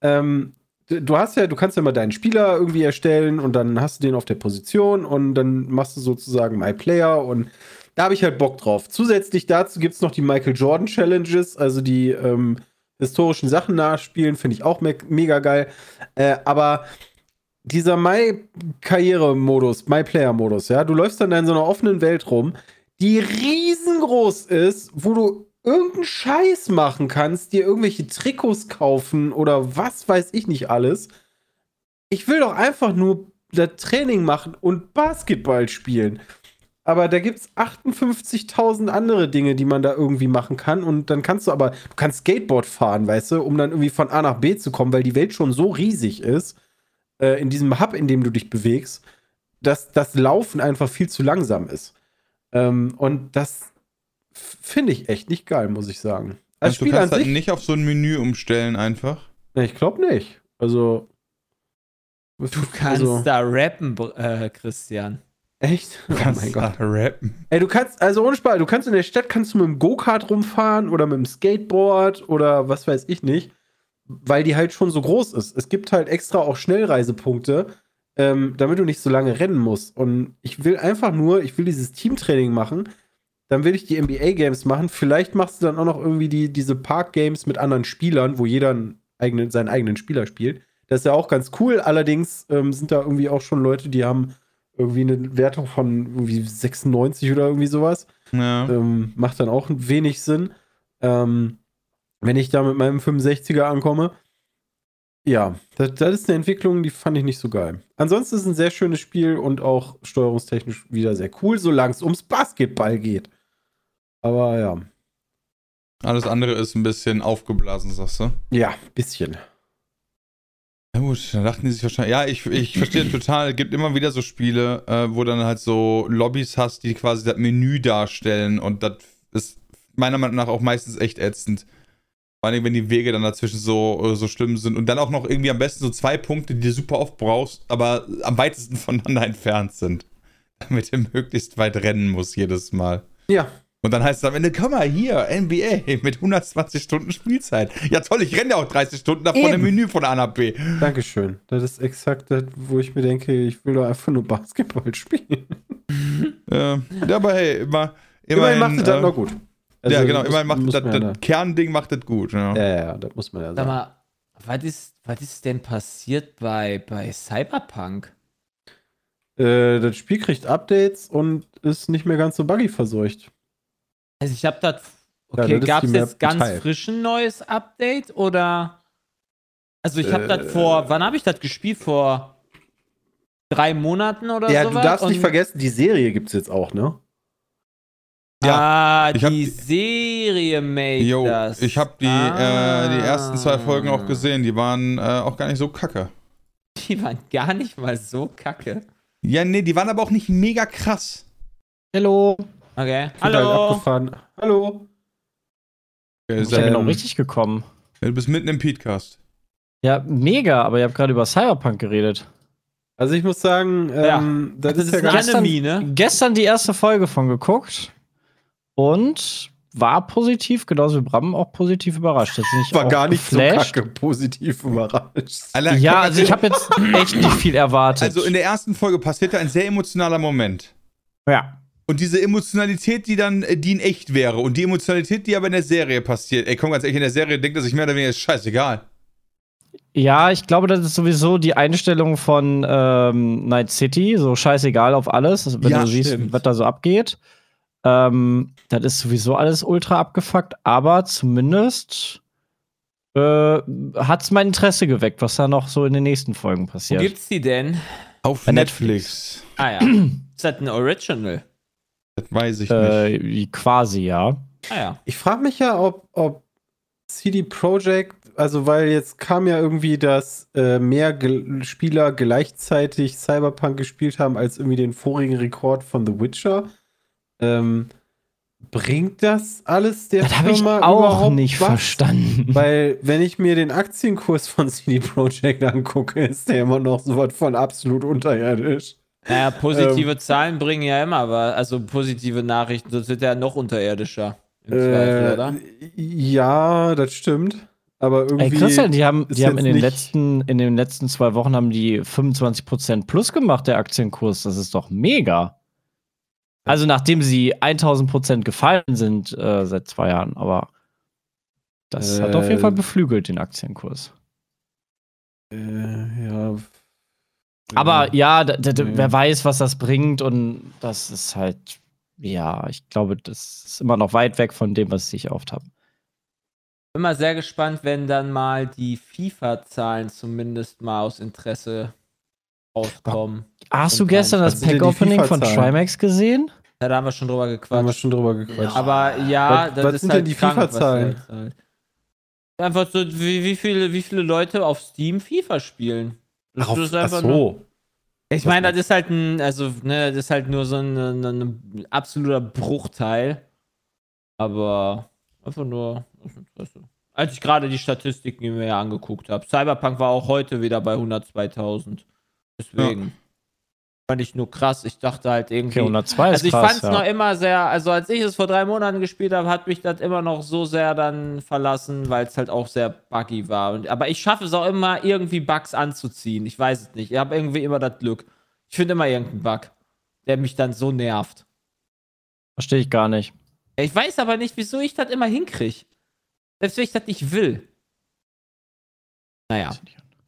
Ähm, du hast ja, du kannst ja mal deinen Spieler irgendwie erstellen und dann hast du den auf der Position und dann machst du sozusagen My Player und da habe ich halt Bock drauf. Zusätzlich dazu gibt es noch die Michael Jordan Challenges, also die ähm, historischen Sachen nachspielen, finde ich auch me mega geil. Äh, aber dieser My-Karriere-Modus, My-Player-Modus, ja, du läufst dann in so einer offenen Welt rum, die riesengroß ist, wo du irgendeinen Scheiß machen kannst, dir irgendwelche Trikots kaufen oder was weiß ich nicht alles. Ich will doch einfach nur das Training machen und Basketball spielen. aber da gibt es 58.000 andere Dinge, die man da irgendwie machen kann. Und dann kannst du aber, du kannst Skateboard fahren, weißt du, um dann irgendwie von A nach B zu kommen, weil die Welt schon so riesig ist, äh, in diesem Hub, in dem du dich bewegst, dass das Laufen einfach viel zu langsam ist. Ähm, und das finde ich echt nicht geil, muss ich sagen. Als also, Spiel du kannst an halt nicht auf so ein Menü umstellen einfach? Ich glaube nicht. Also. Du kannst also, da rappen, äh, Christian. Echt? Du kannst oh mein Gott. rappen. Ey, du kannst, also ohne Spaß, du kannst in der Stadt kannst du mit dem Go-Kart rumfahren oder mit dem Skateboard oder was weiß ich nicht, weil die halt schon so groß ist. Es gibt halt extra auch Schnellreisepunkte, ähm, damit du nicht so lange rennen musst. Und ich will einfach nur, ich will dieses Teamtraining machen, dann will ich die NBA-Games machen. Vielleicht machst du dann auch noch irgendwie die, diese Park-Games mit anderen Spielern, wo jeder eigenen, seinen eigenen Spieler spielt. Das ist ja auch ganz cool. Allerdings ähm, sind da irgendwie auch schon Leute, die haben irgendwie eine Wertung von irgendwie 96 oder irgendwie sowas. Ja. Ähm, macht dann auch wenig Sinn. Ähm, wenn ich da mit meinem 65er ankomme. Ja, das, das, ist eine Entwicklung, die fand ich nicht so geil. Ansonsten ist es ein sehr schönes Spiel und auch steuerungstechnisch wieder sehr cool, solange es ums Basketball geht. Aber ja. Alles andere ist ein bisschen aufgeblasen, sagst du? Ja, bisschen. Ja gut, da dachten die sich wahrscheinlich, ja, ich, ich verstehe total, es gibt immer wieder so Spiele, äh, wo dann halt so Lobbys hast, die quasi das Menü darstellen und das ist meiner Meinung nach auch meistens echt ätzend. Vor allem, wenn die Wege dann dazwischen so, äh, so schlimm sind. Und dann auch noch irgendwie am besten so zwei Punkte, die du super oft brauchst, aber am weitesten voneinander entfernt sind. Damit du möglichst weit rennen musst jedes Mal. Ja. Und dann heißt es am Ende, komm mal hier, NBA mit 120 Stunden Spielzeit. Ja toll, ich renne ja auch 30 Stunden davon im Menü von A nach B. Dankeschön. Das ist exakt das, wo ich mir denke, ich will doch einfach nur Basketball spielen. ja, aber hey, immer. Immerhin, immerhin macht es äh, das noch gut. Also, ja, genau, immerhin macht das, das, das Kernding macht das gut. Ja. ja, ja, das muss man ja sagen. Sag mal, was ist, was ist denn passiert bei, bei Cyberpunk? Äh, das Spiel kriegt Updates und ist nicht mehr ganz so buggy verseucht. Also ich habe das. Okay, ja, gab es jetzt ganz Teil. frisch ein neues Update oder? Also ich habe äh, das vor. Wann habe ich das gespielt? Vor drei Monaten oder so? Ja, sowas? du darfst und nicht vergessen, die Serie gibt es jetzt auch, ne? Ja, ah, die Serie made yo, das. Ich habe die, ah. äh, die ersten zwei Folgen auch gesehen. Die waren äh, auch gar nicht so kacke. Die waren gar nicht mal so kacke. Ja, nee, die waren aber auch nicht mega krass. Hallo. Okay. Hallo. Hallo. Okay, ich bin genau richtig gekommen. Du bist mitten im Podcast. Ja, mega, aber ihr habt gerade über Cyberpunk geredet. Also ich muss sagen, ähm, das, das, ist, ist ja gestern, Enemy, ne? gestern die erste Folge von geguckt und war positiv, genauso wie Bram auch positiv überrascht. Jetzt nicht war gar nicht geflasht. so kacke positiv überrascht. Alter, ja, also ich habe jetzt echt nicht viel erwartet. Also in der ersten Folge passierte ein sehr emotionaler Moment. Ja. Und diese Emotionalität, die dann, äh, die in echt wäre und die Emotionalität, die aber in der Serie passiert, ey, komm ganz ehrlich, in der Serie denkt er sich mehr oder weniger, ist scheißegal. Ja, ich glaube, das ist sowieso die Einstellung von ähm, Night City, so scheißegal auf alles, wenn ja, du siehst, was da so abgeht. Ähm, das ist sowieso alles ultra abgefuckt, aber zumindest äh, hat es mein Interesse geweckt, was da noch so in den nächsten Folgen passiert. Wo gibt's die denn? Auf Netflix. Netflix. Ah ja. ist das ein Original? Das weiß ich äh, nicht. Quasi, ja. Ah ja. Ich frage mich ja, ob, ob CD Projekt, also weil jetzt kam ja irgendwie, dass äh, mehr Ge Spieler gleichzeitig Cyberpunk gespielt haben als irgendwie den vorigen Rekord von The Witcher. Ähm, bringt das alles der das Firma ich auch nicht was? verstanden. Weil wenn ich mir den Aktienkurs von CD Projekt angucke, ist der immer noch so was von absolut unterirdisch. Naja, positive ähm, Zahlen bringen ja immer, aber also positive Nachrichten, sonst wird er noch unterirdischer. Im äh, Zweifel, oder? Ja, das stimmt. Aber irgendwie. Ey, Christian, die haben, die haben in den letzten, in den letzten zwei Wochen haben die 25% plus gemacht, der Aktienkurs. Das ist doch mega. Also nachdem sie 1000% gefallen sind äh, seit zwei Jahren, aber das äh, hat auf jeden Fall beflügelt den Aktienkurs. Äh, ja. Aber ja, wer weiß, was das bringt und das ist halt, ja, ich glaube, das ist immer noch weit weg von dem, was ich oft habe. Bin mal sehr gespannt, wenn dann mal die FIFA-Zahlen zumindest mal aus Interesse rauskommen. Hast du gestern das Pack-Opening von Trimax gesehen? Ja, da haben wir schon drüber gequatscht. Da haben wir schon drüber gequatscht. Aber ja, was, das was ist sind halt denn die FIFA-Zahlen? Halt. Einfach so, wie, wie, viele, wie viele Leute auf Steam FIFA spielen. Das, ach, ist einfach ach so. Nur, ich meine, das ist halt ein, also, ne, das ist halt nur so ein, ein, ein absoluter Bruchteil. Aber einfach nur aus Interesse. Als ich gerade die Statistiken mir angeguckt habe. Cyberpunk war auch heute wieder bei 102.000. Deswegen. Ja. Fand ich nur krass. Ich dachte halt irgendwie. Okay, 102 ist also ich fand es ja. noch immer sehr, also als ich es vor drei Monaten gespielt habe, hat mich das immer noch so sehr dann verlassen, weil es halt auch sehr buggy war. Und, aber ich schaffe es auch immer, irgendwie Bugs anzuziehen. Ich weiß es nicht. Ich habe irgendwie immer das Glück. Ich finde immer irgendeinen Bug, der mich dann so nervt. Verstehe ich gar nicht. Ich weiß aber nicht, wieso ich das immer hinkriege. Selbst wenn ich das nicht will. Naja.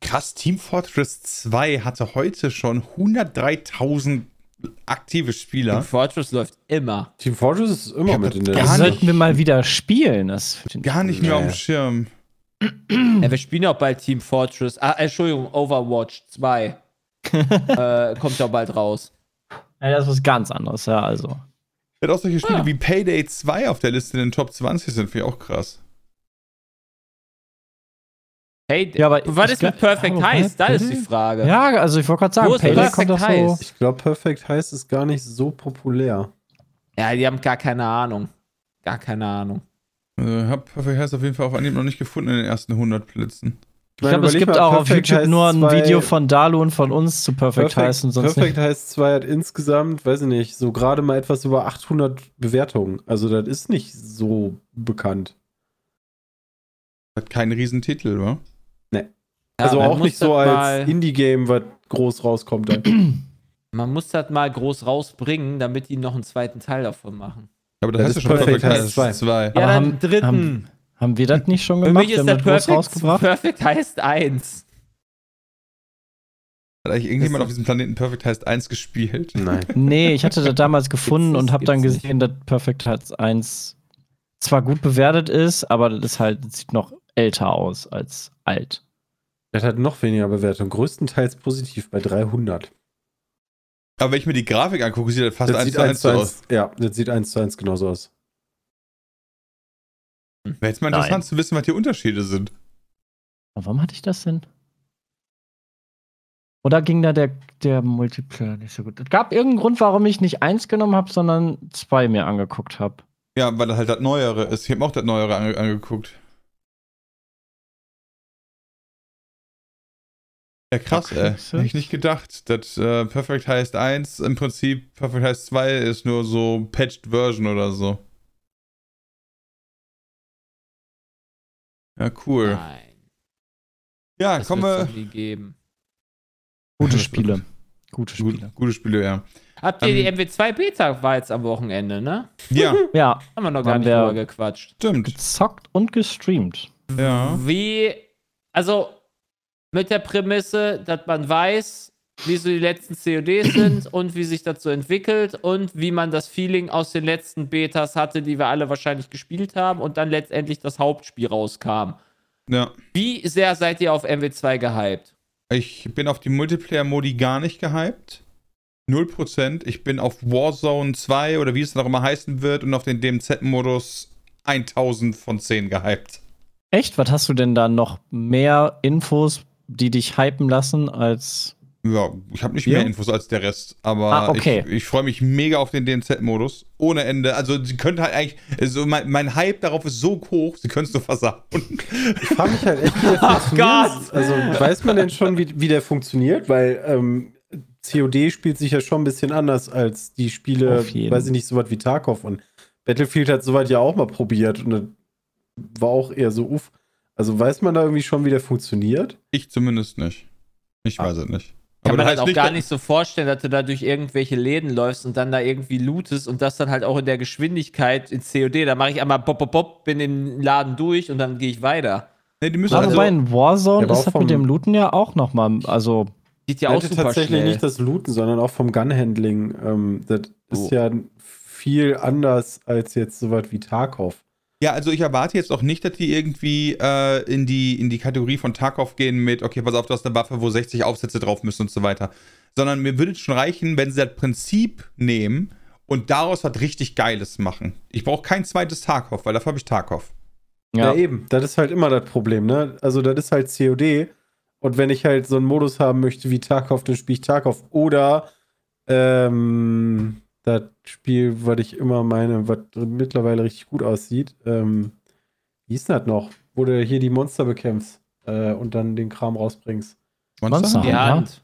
Krass, Team Fortress 2 hatte heute schon 103.000 aktive Spieler. Team Fortress läuft immer. Team Fortress ist immer ja, mit in der Das sollten wir mal wieder spielen. Das gar nicht mehr auf dem Schirm. Ja, wir spielen ja auch bald Team Fortress. Ah, Entschuldigung, Overwatch 2. äh, kommt ja bald raus. Ja, das ist was ganz anderes, ja, also. Ja, auch solche Spiele ah. wie Payday 2 auf der Liste in den Top 20 sind, finde ich auch krass. Hey, ja, aber was ist mit Perfect Heist? Da ist die Frage. Ja, also ich wollte gerade sagen, Payday kommt doch so. Ich glaube, Perfect Heist ist gar nicht so populär. Ja, die haben gar keine Ahnung. Gar keine Ahnung. Also, ich habe Perfect Heist auf jeden Fall auf Anhieb noch nicht gefunden in den ersten 100 Plätzen. Ich glaube, es gibt auch auf YouTube Heist nur ein Video von Dalu und von uns zu Perfect, Perfect Heist und sonst Perfect nicht. Heist 2 hat insgesamt, weiß ich nicht, so gerade mal etwas über 800 Bewertungen. Also das ist nicht so bekannt. Hat keinen Riesentitel, wa? Ja, also auch nicht so als Indie-Game, was groß rauskommt dann. Man muss das mal groß rausbringen, damit die noch einen zweiten Teil davon machen. Aber das, das ist schon Perfect Heist 2. 2. Ja, dann haben, dritten. Haben, haben, wir das nicht schon gemacht? Für mich ist der Perfect, Perfect Heist 1. Hat eigentlich irgendjemand auf diesem Planeten Perfect Heist 1 gespielt? Nein. nee, ich hatte das damals gefunden und habe dann gesehen, dass Perfect Heist 1 zwar gut bewertet ist, aber das ist halt, das sieht noch älter aus als alt. Das hat noch weniger Bewertung. Größtenteils positiv bei 300. Aber wenn ich mir die Grafik angucke, sieht das fast das 1 zu 1 aus. Ja, das sieht 1 zu 1 genauso aus. Wäre jetzt mal interessant Nein. zu wissen, was die Unterschiede sind. Warum hatte ich das denn? Oder ging da der, der Multiplayer nicht so gut? Es gab irgendeinen Grund, warum ich nicht 1 genommen habe, sondern 2 mir angeguckt habe. Ja, weil das halt das Neuere ist. Ich habe auch das Neuere ange angeguckt. Ja, krass, okay, ey. Hätte ich nicht gedacht. dass äh, Perfect Heist 1 im Prinzip Perfect Heist 2 ist nur so patched Version oder so. Ja, cool. Nein. Ja, das kommen wir. Gute Spiele. Gute Spiele. Gute, gute Spiele, ja. Habt ihr ähm, die MW2 Beta war jetzt am Wochenende, ne? Ja. ja. Haben wir noch gar nicht drüber gequatscht. Stimmt. Gezockt und gestreamt. Ja. Wie, also mit der Prämisse, dass man weiß, wie so die letzten CODs sind und wie sich das so entwickelt und wie man das Feeling aus den letzten Betas hatte, die wir alle wahrscheinlich gespielt haben und dann letztendlich das Hauptspiel rauskam. Ja. Wie sehr seid ihr auf MW2 gehypt? Ich bin auf die Multiplayer-Modi gar nicht gehypt. 0%. Ich bin auf Warzone 2 oder wie es noch immer heißen wird und auf den DMZ-Modus 1000 von 10 gehypt. Echt? Was hast du denn da noch mehr Infos die dich hypen lassen als. Ja, ich habe nicht mehr Infos als der Rest, aber ah, okay. ich, ich freue mich mega auf den DMZ-Modus. Ohne Ende. Also, sie könnte halt eigentlich. Also mein, mein, Hype darauf ist so hoch, sie können es nur versagen. Ich frage mich halt echt, wie der oh funktioniert. Also, weiß man denn schon, wie, wie der funktioniert? Weil ähm, COD spielt sich ja schon ein bisschen anders als die Spiele, weiß ich nicht, so was wie Tarkov. Und Battlefield hat soweit ja auch mal probiert und war auch eher so, uff. Also weiß man da irgendwie schon, wie der funktioniert? Ich zumindest nicht. Ich weiß ah. es nicht. Kann Aber man halt auch gar nicht so vorstellen, dass du da durch irgendwelche Läden läufst und dann da irgendwie lootest und das dann halt auch in der Geschwindigkeit in COD. Da mache ich einmal pop, pop, pop, bin im Laden durch und dann gehe ich weiter. Nee, die müssen also, wobei in Warzone ist das mit dem Looten ja auch nochmal, also Sieht ja auch super tatsächlich schnell. nicht das Looten, sondern auch vom Gunhandling. Ähm, das oh. ist ja viel anders als jetzt so was wie Tarkov. Ja, also ich erwarte jetzt auch nicht, dass die irgendwie äh, in, die, in die Kategorie von Tarkov gehen mit, okay, pass auf, du hast eine Waffe, wo 60 Aufsätze drauf müssen und so weiter. Sondern mir würde es schon reichen, wenn sie das Prinzip nehmen und daraus was richtig Geiles machen. Ich brauche kein zweites Tarkov, weil dafür habe ich Tarkov. Ja. ja. eben. Das ist halt immer das Problem, ne? Also, das ist halt COD. Und wenn ich halt so einen Modus haben möchte wie Tarkov, dann spiele ich Tarkov. Oder ähm, das Spiel, was ich immer meine, was mittlerweile richtig gut aussieht. Ähm, wie ist das noch? Wo du hier die Monster bekämpfst äh, und dann den Kram rausbringst. Monster? Die Hand.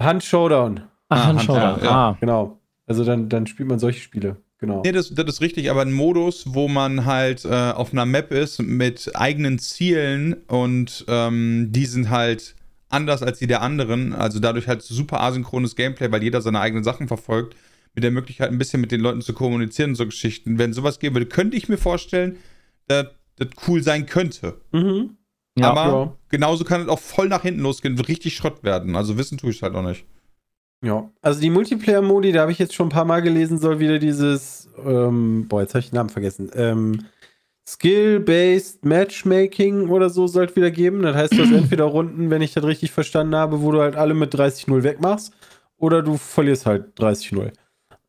Hand Showdown. Ach, Hand Showdown. Ja. Ah. Genau. Also dann, dann spielt man solche Spiele. Genau. Nee, das, das ist richtig, aber ein Modus, wo man halt äh, auf einer Map ist mit eigenen Zielen und ähm, die sind halt anders als die der anderen. Also dadurch halt super asynchrones Gameplay, weil jeder seine eigenen Sachen verfolgt. Mit der Möglichkeit, ein bisschen mit den Leuten zu kommunizieren und so Geschichten. Wenn sowas geben würde, könnte ich mir vorstellen, dass das cool sein könnte. Mhm. Ja, aber ja. genauso kann es auch voll nach hinten losgehen, wird richtig Schrott werden. Also wissen tue ich es halt noch nicht. Ja, also die Multiplayer-Modi, da habe ich jetzt schon ein paar Mal gelesen, soll wieder dieses, ähm, boah, jetzt habe ich den Namen vergessen, ähm, Skill-Based Matchmaking oder so sollte wieder geben. Das heißt, du hast entweder Runden, wenn ich das richtig verstanden habe, wo du halt alle mit 30-0 wegmachst, oder du verlierst halt 30-0.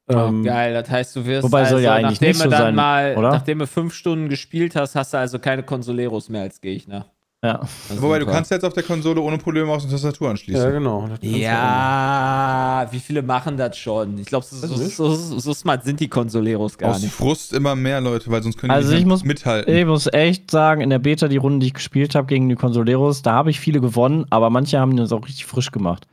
Oh, ähm, geil, das heißt, du wirst wobei also, soll ja also, eigentlich nachdem nicht so dann sein, mal, oder? nachdem du fünf Stunden gespielt hast, hast du also keine Consoleros mehr als Gegner. Ja. Wobei, du kannst jetzt auf der Konsole ohne Probleme Maus und Tastatur anschließen. Ja, genau. Ja, wie viele machen das schon? Ich glaube, so, so, so, so, smart sind die Konsoleros gar Aus nicht. Frust immer mehr Leute, weil sonst können also die nicht muss, mithalten. Ich muss echt sagen, in der Beta, die Runde, die ich gespielt habe gegen die Konsoleros, da habe ich viele gewonnen, aber manche haben das auch richtig frisch gemacht.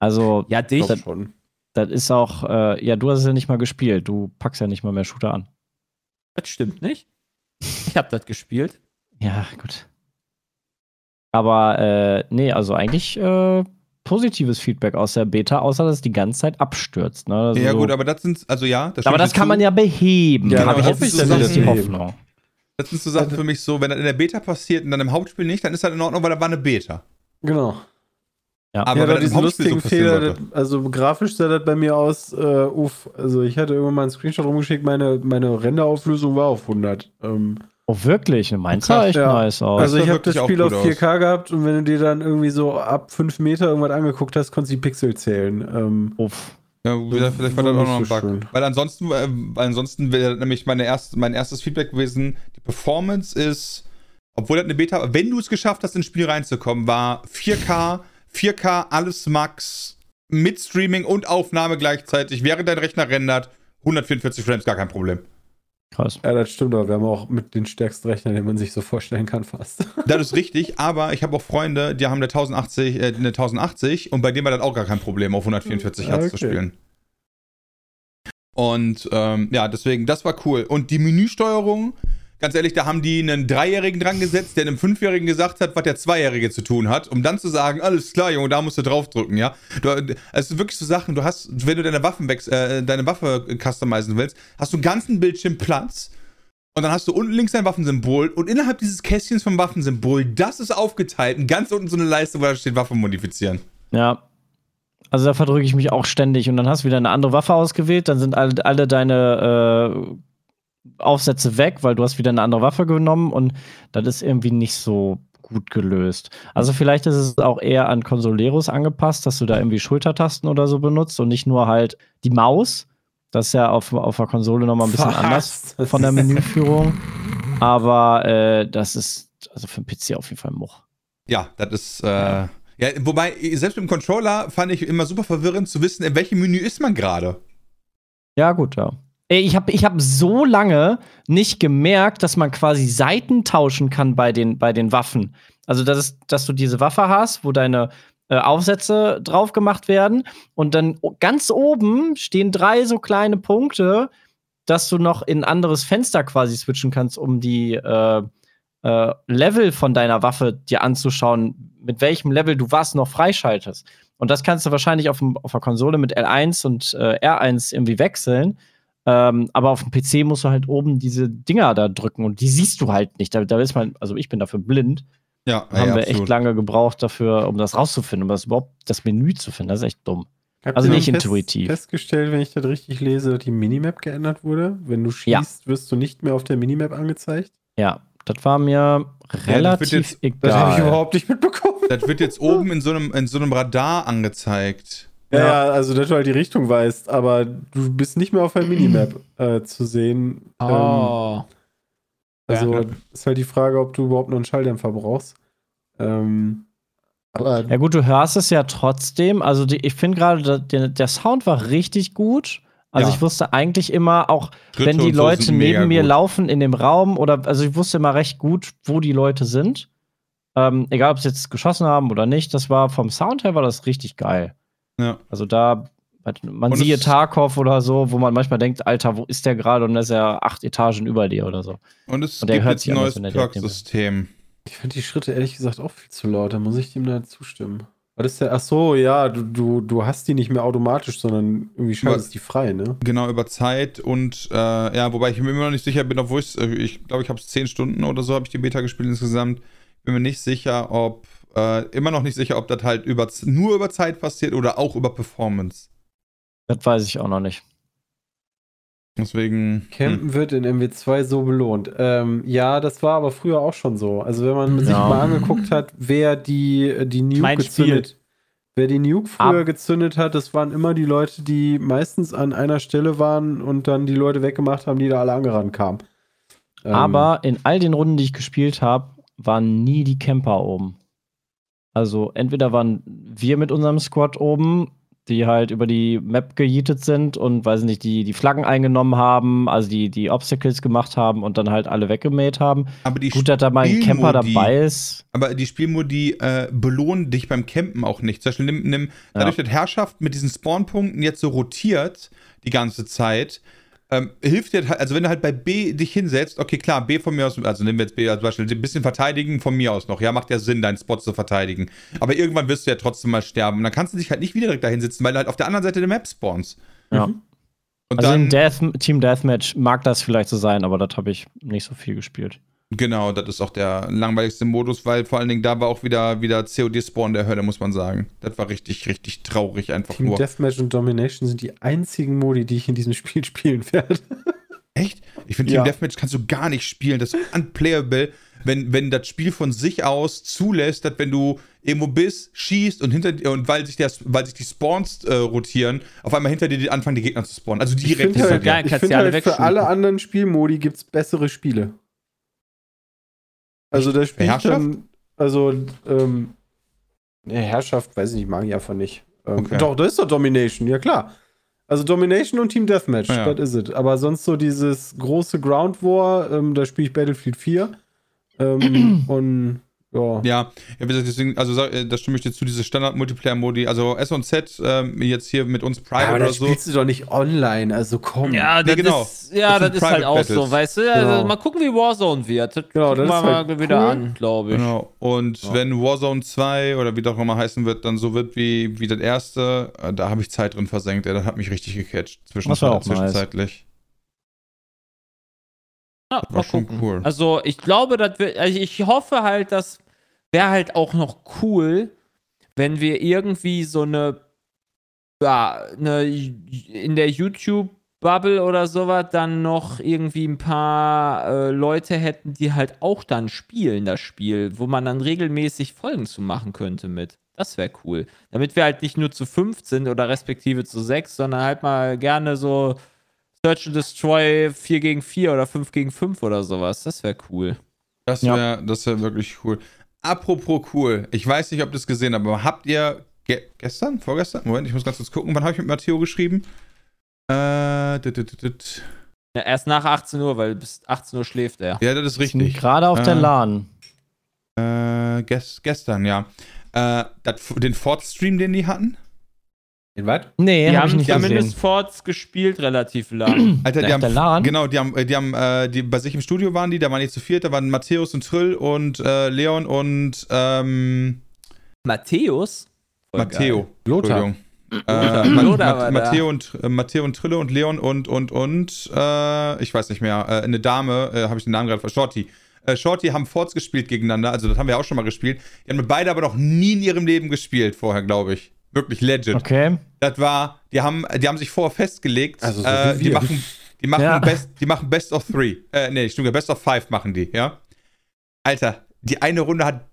Also, ja, dich das, schon. Das ist auch, äh, ja, du hast es ja nicht mal gespielt. Du packst ja nicht mal mehr Shooter an. Das stimmt nicht. Ich habe das gespielt. Ja, gut. Aber äh, nee, also eigentlich äh, positives Feedback aus der Beta, außer dass es die ganze Zeit abstürzt. Ne? Also ja, gut, aber das sind, also ja. Das aber das kann zu. man ja beheben. Ja, habe ich jetzt so das die Hoffnung. Das sind so Sachen für mich so, wenn das in der Beta passiert und dann im Hauptspiel nicht, dann ist das in Ordnung, weil da war eine Beta. Genau. Ja, aber ja, diesen lustigen so Fehler, also grafisch sah das bei mir aus, äh, uff, also ich hatte irgendwann mal einen Screenshot rumgeschickt, meine, meine Renderauflösung war auf 100. Ähm, Oh, wirklich? Meins sah echt ja. nice aus. Also, ich habe das Spiel auf 4K aus. gehabt und wenn du dir dann irgendwie so ab 5 Meter irgendwas angeguckt hast, konntest du die Pixel zählen. Ähm, Uff. Ja, vielleicht war das auch noch ein Bug. Schön. Weil ansonsten, äh, weil ansonsten wäre nämlich meine erst, mein erstes Feedback gewesen, die Performance ist, obwohl das eine Beta, war, wenn du es geschafft hast, ins Spiel reinzukommen, war 4K, 4K, alles Max, mit Streaming und Aufnahme gleichzeitig, während dein Rechner rendert, 144 Frames, gar kein Problem. Krass. Ja, das stimmt, aber wir haben auch mit den stärksten Rechnern, den man sich so vorstellen kann, fast. Das ist richtig, aber ich habe auch Freunde, die haben eine 1080, äh, eine 1080 und bei denen war das auch gar kein Problem, auf 144 Hertz okay. zu spielen. Und ähm, ja, deswegen, das war cool. Und die Menüsteuerung, ganz ehrlich, da haben die einen Dreijährigen dran gesetzt, der einem Fünfjährigen gesagt hat, was der Zweijährige zu tun hat, um dann zu sagen, alles klar, Junge, da musst du draufdrücken, ja. Du, es sind wirklich so Sachen, du hast, wenn du deine Waffen äh, deine Waffe customizen willst, hast du einen ganzen Bildschirm Platz und dann hast du unten links ein Waffensymbol und innerhalb dieses Kästchens vom Waffensymbol, das ist aufgeteilt und ganz unten so eine Leiste, wo da steht Waffe modifizieren. Ja. Also da verdrücke ich mich auch ständig und dann hast du wieder eine andere Waffe ausgewählt, dann sind alle, alle deine äh, Aufsätze weg, weil du hast wieder eine andere Waffe genommen und das ist irgendwie nicht so gut gelöst. Also vielleicht ist es auch eher an Consoleros angepasst, dass du da irgendwie Schultertasten oder so benutzt und nicht nur halt die Maus. Das ist ja auf, auf der Konsole nochmal ein bisschen Was? anders von der Menüführung. Aber äh, das ist also für den PC auf jeden Fall Much. Ja, das ist. Äh, ja. ja. wobei, selbst mit dem Controller fand ich immer super verwirrend zu wissen, in welchem Menü ist man gerade. Ja, gut, ja. Ich habe ich hab so lange nicht gemerkt, dass man quasi Seiten tauschen kann bei den, bei den Waffen. Also, das ist, dass du diese Waffe hast, wo deine äh, Aufsätze drauf gemacht werden. Und dann ganz oben stehen drei so kleine Punkte, dass du noch in ein anderes Fenster quasi switchen kannst, um die äh, äh, Level von deiner Waffe dir anzuschauen, mit welchem Level du was noch freischaltest. Und das kannst du wahrscheinlich auf, auf der Konsole mit L1 und äh, R1 irgendwie wechseln. Ähm, aber auf dem PC musst du halt oben diese Dinger da drücken und die siehst du halt nicht. Da, da ist man, also ich bin dafür blind. Ja, da haben ja, wir absolut. echt lange gebraucht dafür, um das rauszufinden, um das überhaupt das Menü zu finden. Das ist echt dumm. Habt also nicht fest, intuitiv. festgestellt, wenn ich das richtig lese, dass die Minimap geändert wurde? Wenn du schießt, ja. wirst du nicht mehr auf der Minimap angezeigt? Ja, das war mir relativ ja, das egal. Das habe ich überhaupt nicht mitbekommen. Das wird jetzt oben in so einem, in so einem Radar angezeigt. Ja, ja, also dass du halt die Richtung weißt, aber du bist nicht mehr auf der Minimap äh, zu sehen. Oh. Ähm, also ja. ist halt die Frage, ob du überhaupt noch einen Schalldämpfer brauchst. Ähm, aber ja gut, du hörst es ja trotzdem. Also die, ich finde gerade, der, der Sound war richtig gut. Also ja. ich wusste eigentlich immer, auch Dritte wenn die Leute neben mir gut. laufen in dem Raum oder also ich wusste immer recht gut, wo die Leute sind. Ähm, egal, ob sie jetzt geschossen haben oder nicht, das war vom Sound her war das richtig geil. Ja. Also da, man und sieht Tarkov oder so, wo man manchmal denkt, Alter, wo ist der gerade? Und dann ist er acht Etagen über dir oder so. Und es und der gibt hört sich ein neues Perk-System. Ich finde die Schritte ehrlich gesagt auch viel zu laut, da muss ich dem da zustimmen. Was ist der? Ach so, ja, du, du, du hast die nicht mehr automatisch, sondern irgendwie schaltest die frei, ne? Genau, über Zeit und äh, ja, wobei ich mir immer noch nicht sicher bin, obwohl ich, ich glaube, ich habe es zehn Stunden oder so, habe ich die Beta gespielt insgesamt. Bin mir nicht sicher, ob äh, immer noch nicht sicher, ob das halt über, nur über Zeit passiert oder auch über Performance. Das weiß ich auch noch nicht. Deswegen. Campen hm. wird in MW2 so belohnt. Ähm, ja, das war aber früher auch schon so. Also, wenn man ja. sich mal angeguckt hat, wer die, die Nuke mein gezündet Spiel. Wer die Nuke früher Ab gezündet hat, das waren immer die Leute, die meistens an einer Stelle waren und dann die Leute weggemacht haben, die da alle angerannt kamen. Ähm, aber in all den Runden, die ich gespielt habe, waren nie die Camper oben. Also entweder waren wir mit unserem Squad oben, die halt über die Map gejietet sind und weiß nicht, die die Flaggen eingenommen haben, also die die Obstacles gemacht haben und dann halt alle weggemäht haben. Aber die Gut, dass da mal ein Camper dabei ist. Aber die Spielmodi äh, belohnen dich beim Campen auch nicht. Zum Beispiel nimm, nimm dadurch, ja. dass Herrschaft mit diesen Spawnpunkten jetzt so rotiert die ganze Zeit, ähm, hilft dir halt, also wenn du halt bei B dich hinsetzt, okay, klar, B von mir aus, also nehmen wir jetzt B als Beispiel, ein bisschen verteidigen von mir aus noch, ja, macht ja Sinn, deinen Spot zu verteidigen. Aber irgendwann wirst du ja trotzdem mal sterben. Und dann kannst du dich halt nicht wieder direkt da hinsetzen, weil du halt auf der anderen Seite der Map spawnst. Ja. Mhm. Und also dann, in Death, Team Deathmatch mag das vielleicht so sein, aber das habe ich nicht so viel gespielt. Genau, das ist auch der langweiligste Modus, weil vor allen Dingen da war auch wieder, wieder COD-Spawn der Hölle, muss man sagen. Das war richtig, richtig traurig einfach Team nur. Deathmatch und Domination sind die einzigen Modi, die ich in diesem Spiel spielen werde. Echt? Ich finde, Team ja. Deathmatch kannst du gar nicht spielen. Das ist unplayable, wenn, wenn das Spiel von sich aus zulässt, dass wenn du irgendwo bist, schießt und hinter dir, und weil sich, der, weil sich die Spawns äh, rotieren, auf einmal hinter dir anfangen die Gegner zu spawnen. Also direkt ich finde halt, ich find halt für alle anderen Spielmodi gibt es bessere Spiele. Also der spielt Herrschaft? dann, also ähm, Herrschaft, weiß ich nicht, mag ich einfach nicht. Ähm, okay. Doch, das ist doch Domination, ja klar. Also Domination und Team Deathmatch, ja. das ist es. Aber sonst so dieses große Ground War, ähm, da spiele ich Battlefield 4. Ähm, und ja. Ja, wie gesagt, deswegen, also äh, da stimme ich dir zu, diese Standard-Multiplayer-Modi, also S und Z ähm, jetzt hier mit uns Private ja, aber oder so. spielst du doch nicht online, also komm. Ja, das ja, genau. Ist, ja, das, das ist halt auch Battles. so, weißt du? Genau. Also, mal gucken, wie Warzone wird. Das genau, das wir halt mal wieder an, glaube ich. Genau, und ja. wenn Warzone 2 oder wie das auch immer heißen wird, dann so wird wie, wie das erste, äh, da habe ich Zeit drin versenkt, ey, das hat mich richtig gecatcht, zwischen, zwischenzeitlich. Nice. Ja, mal gucken. Cool. Also ich glaube, dass wir, also ich hoffe halt, dass wäre halt auch noch cool, wenn wir irgendwie so eine, ja, eine in der YouTube Bubble oder sowas dann noch irgendwie ein paar äh, Leute hätten, die halt auch dann spielen, das Spiel, wo man dann regelmäßig Folgen zu machen könnte mit. Das wäre cool. Damit wir halt nicht nur zu fünf sind oder respektive zu sechs, sondern halt mal gerne so Search and Destroy 4 gegen 4 oder 5 gegen 5 oder sowas. Das wäre cool. Das wäre ja. das wär wirklich cool. Apropos cool, ich weiß nicht, ob ihr das gesehen habt, aber habt ihr ge gestern, vorgestern? Moment, ich muss ganz kurz gucken. Wann habe ich mit Matteo geschrieben? Äh, dit, dit, dit. Ja, erst nach 18 Uhr, weil bis 18 Uhr schläft er. Ja, das ist richtig. Gerade auf äh, der LAN. Äh, gest gestern, ja. Äh, dat, den Ford-Stream, den die hatten? Den was? Nee, die hab haben, nicht die haben in Forts gespielt relativ lang. Alter, die haben, LAN? genau, die haben, die haben, äh, die, bei sich im Studio waren die, da waren die zu viert, da waren Matthäus und Trill und äh, Leon und, ähm, Matthäus? Matteo. Lothar. Äh, Lothar Matteo und, äh, Matteo und Trille und Leon und, und, und, äh, ich weiß nicht mehr, äh, eine Dame, äh, habe ich den Namen gerade, Shorty. Äh, Shorty haben Forts gespielt gegeneinander, also das haben wir auch schon mal gespielt. Die haben beide aber noch nie in ihrem Leben gespielt vorher, glaube ich. Wirklich legit. Okay. Das war, die haben, die haben sich vorher festgelegt, also so äh, die machen, die machen, ja. best, die machen Best of Three. Äh, nee, stimmt, Best of Five machen die, ja. Alter, die eine Runde hat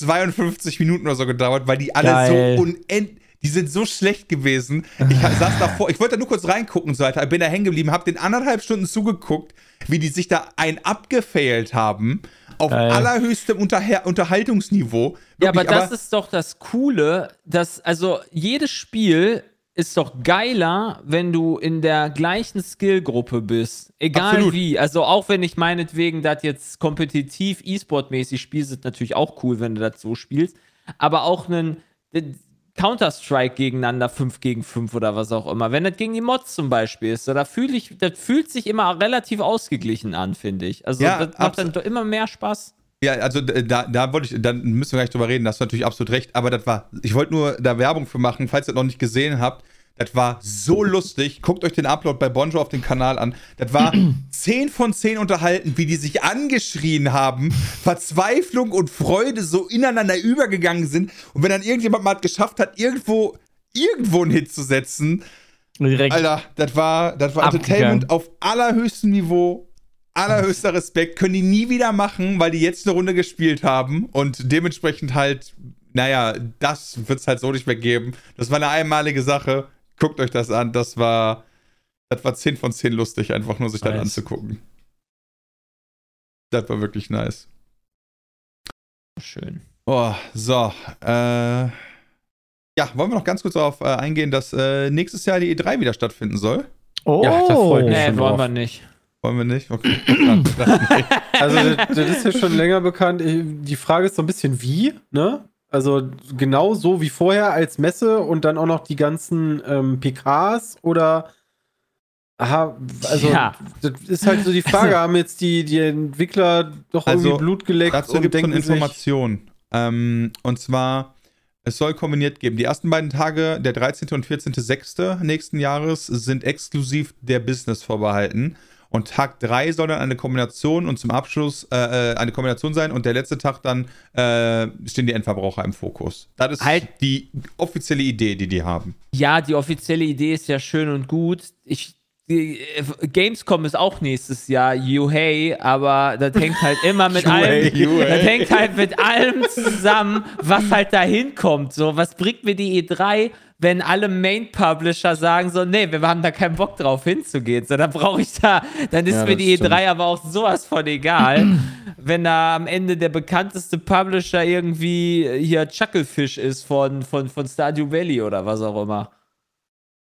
52 Minuten oder so gedauert, weil die alle Geil. so unendlich Die sind so schlecht gewesen. Ich saß davor, ich wollte da nur kurz reingucken, so Alter. Ich bin da hängen geblieben, hab den anderthalb Stunden zugeguckt, wie die sich da ein abgefailt haben. Auf Geil. allerhöchstem Unterher Unterhaltungsniveau. Wirklich, ja, aber das aber ist doch das Coole, dass, also jedes Spiel ist doch geiler, wenn du in der gleichen Skillgruppe bist. Egal Absolut. wie. Also auch wenn ich meinetwegen das jetzt kompetitiv E-Sport-mäßig spiele, ist natürlich auch cool, wenn du das so spielst. Aber auch einen Counter-Strike gegeneinander 5 gegen 5 oder was auch immer. Wenn das gegen die Mods zum Beispiel ist, da fühle ich, das fühlt sich immer relativ ausgeglichen an, finde ich. Also ja, das macht dann doch immer mehr Spaß. Ja, also da, da wollte ich, dann müssen wir gleich drüber reden, da hast du natürlich absolut recht, aber das war, ich wollte nur da Werbung für machen, falls ihr das noch nicht gesehen habt. Das war so lustig. Guckt euch den Upload bei Bonjo auf dem Kanal an. Das war 10 von 10 unterhalten, wie die sich angeschrien haben, Verzweiflung und Freude so ineinander übergegangen sind. Und wenn dann irgendjemand mal geschafft hat, irgendwo, irgendwo einen Hit zu setzen, Direkt Alter, das war, das war Entertainment auf allerhöchstem Niveau allerhöchster Respekt, können die nie wieder machen, weil die jetzt eine Runde gespielt haben und dementsprechend halt, naja, das wird es halt so nicht mehr geben. Das war eine einmalige Sache. Guckt euch das an. Das war, das war 10 von 10 lustig, einfach nur sich nice. dann anzugucken. Das war wirklich nice. Schön. Oh, so. Äh, ja, wollen wir noch ganz kurz darauf äh, eingehen, dass äh, nächstes Jahr die E3 wieder stattfinden soll? Oh, ja, das freut mich. Nee, wollen wir nicht. Wollen wir nicht? Okay. also, das, das, ist ja schon länger bekannt. Die Frage ist so ein bisschen wie, ne? Also, genau so wie vorher als Messe und dann auch noch die ganzen ähm, PKs oder. Aha, also, ja. das ist halt so die Frage: Haben jetzt die, die Entwickler doch also, irgendwie Blut geleckt dazu und denken. Dazu Information. Ähm, und zwar. Es soll kombiniert geben. Die ersten beiden Tage, der 13. und 14.06. nächsten Jahres, sind exklusiv der Business vorbehalten. Und Tag 3 soll dann eine Kombination und zum Abschluss äh, äh, eine Kombination sein und der letzte Tag dann äh, stehen die Endverbraucher im Fokus. Das ist halt, die offizielle Idee, die die haben. Ja, die offizielle Idee ist ja schön und gut. Ich äh, Gamescom ist auch nächstes Jahr, you hey, aber das hängt halt immer mit allem, das hängt halt mit allem zusammen, was halt da hinkommt. So, was bringt mir die E3, wenn alle Main-Publisher sagen so, nee, wir haben da keinen Bock drauf hinzugehen. So, dann brauche ich da, dann ist ja, mir die E3 aber auch sowas von egal. wenn da am Ende der bekannteste Publisher irgendwie hier Chucklefish ist von, von, von Stardew Valley oder was auch immer.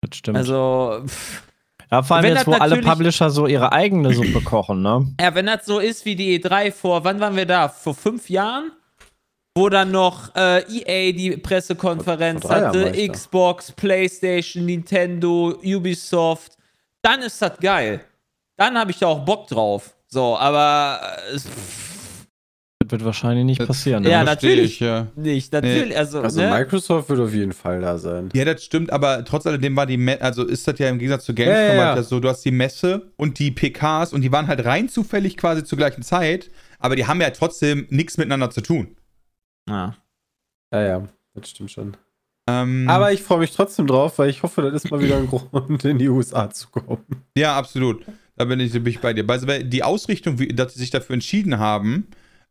Das stimmt. Also, pff. Ja, vor allem wenn jetzt, wo alle Publisher so ihre eigene Suppe kochen, ne? Ja, wenn das so ist wie die E3 vor, wann waren wir da? Vor fünf Jahren? Wo dann noch äh, EA die Pressekonferenz hatte, Xbox, PlayStation, Nintendo, Ubisoft, dann ist das geil. Dann habe ich da auch Bock drauf. So, aber äh, das wird wahrscheinlich nicht passieren. Ja, natürlich ich, ja. nicht. Natürlich, nee. also, also ne? Microsoft wird auf jeden Fall da sein. Ja, das stimmt, aber trotz alledem war die Messe, also ist das ja im Gegensatz zu Gamescom ja, ja, ja. so, du hast die Messe und die PKs und die waren halt rein zufällig quasi zur gleichen Zeit, aber die haben ja trotzdem nichts miteinander zu tun. Ja. Ja, ja, das stimmt schon. Ähm, Aber ich freue mich trotzdem drauf, weil ich hoffe, das ist mal wieder ein Grund, in die USA zu kommen. Ja, absolut. Da bin ich, bin ich bei dir. Weil die Ausrichtung, wie, dass sie sich dafür entschieden haben,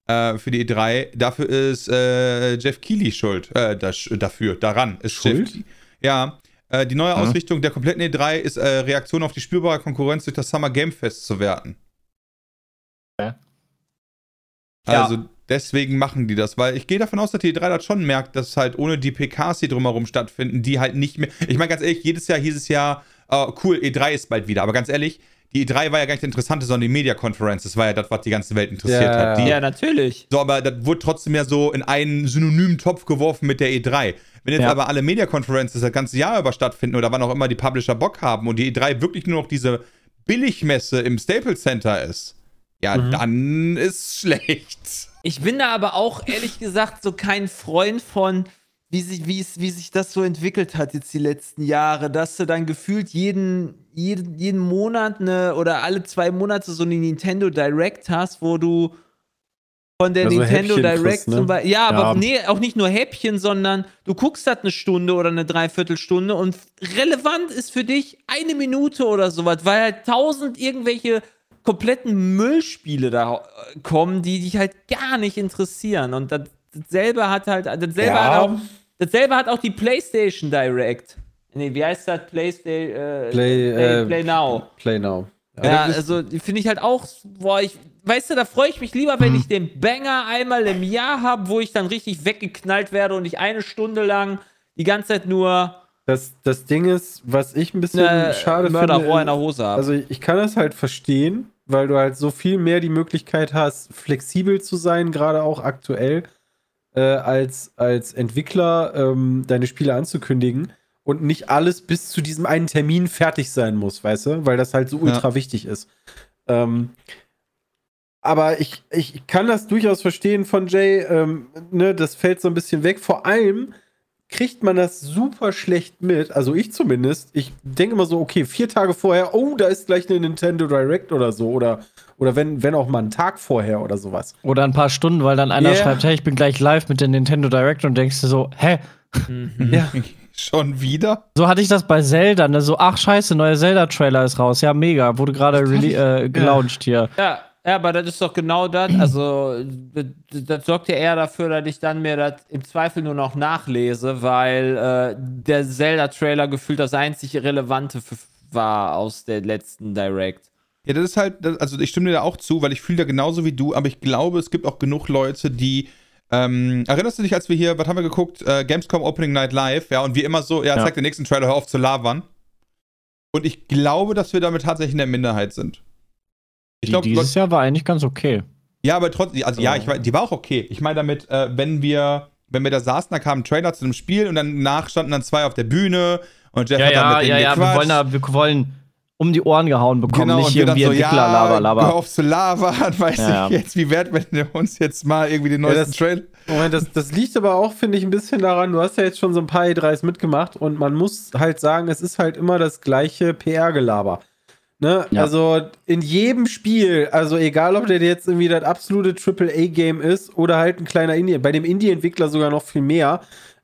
äh, für die E3, dafür ist äh, Jeff Keighley schuld. Äh, das, dafür, daran ist schuld. Jeff, ja. Äh, die neue ja. Ausrichtung der kompletten E3 ist äh, Reaktion auf die spürbare Konkurrenz durch das Summer Game Fest zu werten. Ja. Also, ja Deswegen machen die das, weil ich gehe davon aus, dass die E3 das schon merkt, dass halt ohne die PKs, die drumherum stattfinden, die halt nicht mehr. Ich meine, ganz ehrlich, jedes Jahr hieß es ja, uh, cool, E3 ist bald wieder, aber ganz ehrlich, die E3 war ja gar nicht interessant, sondern die Media Conference, das war ja das, was die ganze Welt interessiert ja, hat. Die, ja, natürlich. So, aber das wurde trotzdem ja so in einen synonymen Topf geworfen mit der E3. Wenn jetzt ja. aber alle Media Conferences das ganze Jahr über stattfinden oder wann auch immer die Publisher Bock haben und die E3 wirklich nur noch diese Billigmesse im Staples Center ist, ja, mhm. dann ist schlecht. Ich bin da aber auch ehrlich gesagt so kein Freund von, wie sich, wie, es, wie sich das so entwickelt hat jetzt die letzten Jahre, dass du dann gefühlt jeden, jeden, jeden Monat eine, oder alle zwei Monate so eine Nintendo Direct hast, wo du von der also Nintendo Häppchen Direct ne? zum Beispiel. Ja, aber ja. nee, auch nicht nur Häppchen, sondern du guckst halt eine Stunde oder eine Dreiviertelstunde und relevant ist für dich eine Minute oder sowas, weil halt tausend irgendwelche kompletten Müllspiele da äh, kommen, die dich halt gar nicht interessieren. Und das, dasselbe hat halt, dasselbe ja. hat auch Dasselbe hat auch die PlayStation Direct. Nee, wie heißt das? PlayStation. Äh, Play, Play, äh, Play, Now. Play Now. Ja, also finde ich halt auch, boah, ich, weißt du, da freue ich mich lieber, wenn ich den Banger einmal im Jahr habe, wo ich dann richtig weggeknallt werde und ich eine Stunde lang die ganze Zeit nur. Das, das Ding ist, was ich ein bisschen ne, schade Mörderrohr finde. in der Hose habe. Also ich kann das halt verstehen, weil du halt so viel mehr die Möglichkeit hast, flexibel zu sein, gerade auch aktuell, äh, als, als Entwickler ähm, deine Spiele anzukündigen und nicht alles bis zu diesem einen Termin fertig sein muss, weißt du? Weil das halt so ultra ja. wichtig ist. Ähm, aber ich, ich kann das durchaus verstehen von Jay, ähm, ne, das fällt so ein bisschen weg. Vor allem kriegt man das super schlecht mit, also ich zumindest. Ich denke immer so, okay, vier Tage vorher, oh, da ist gleich eine Nintendo Direct oder so. Oder, oder wenn, wenn auch mal ein Tag vorher oder sowas. Oder ein paar Stunden, weil dann einer yeah. schreibt, hey, ich bin gleich live mit der Nintendo Direct und denkst du so, hä? Mhm. Ja. Schon wieder? So hatte ich das bei Zelda, ne? So, ach scheiße, neuer Zelda-Trailer ist raus. Ja, mega. Wurde gerade äh, gelauncht hier. Ja, ja, aber das ist doch genau das. Also, das sorgt ja eher dafür, dass ich dann mir das im Zweifel nur noch nachlese, weil äh, der Zelda-Trailer gefühlt das einzig Relevante war aus der letzten Direct. Ja, das ist halt, also ich stimme dir da auch zu, weil ich fühle da genauso wie du, aber ich glaube, es gibt auch genug Leute, die ähm, erinnerst du dich, als wir hier, was haben wir geguckt? Äh, Gamescom Opening Night Live, ja, und wie immer so, ja, ja. zeig den nächsten Trailer, hör auf zu labern. Und ich glaube, dass wir damit tatsächlich in der Minderheit sind. Ich glaub, dieses Jahr war eigentlich ganz okay. Ja, aber trotzdem, also ja, ich, die war auch okay. Ich meine damit, äh, wenn wir, wenn wir da saßen, da kam ein Trailer zu einem Spiel und danach standen dann zwei auf der Bühne und Jeff ja, hat dann mit ja, denen ja, gequatscht. Ja, wir wollen, wir wollen um die Ohren gehauen bekommen, genau, nicht irgendwie so, Entwickler, ja, Laber. Hör auf zu labern, weiß ja. ich jetzt, wie wert, wenn wir uns jetzt mal irgendwie den neuesten ja, Trailer. Moment, das, das liegt aber auch, finde ich, ein bisschen daran, du hast ja jetzt schon so ein paar E3s mitgemacht und man muss halt sagen, es ist halt immer das gleiche PR-Gelaber. Ne? Ja. Also in jedem Spiel, also egal ob der jetzt irgendwie das absolute AAA-Game ist oder halt ein kleiner Indie, bei dem Indie-Entwickler sogar noch viel mehr,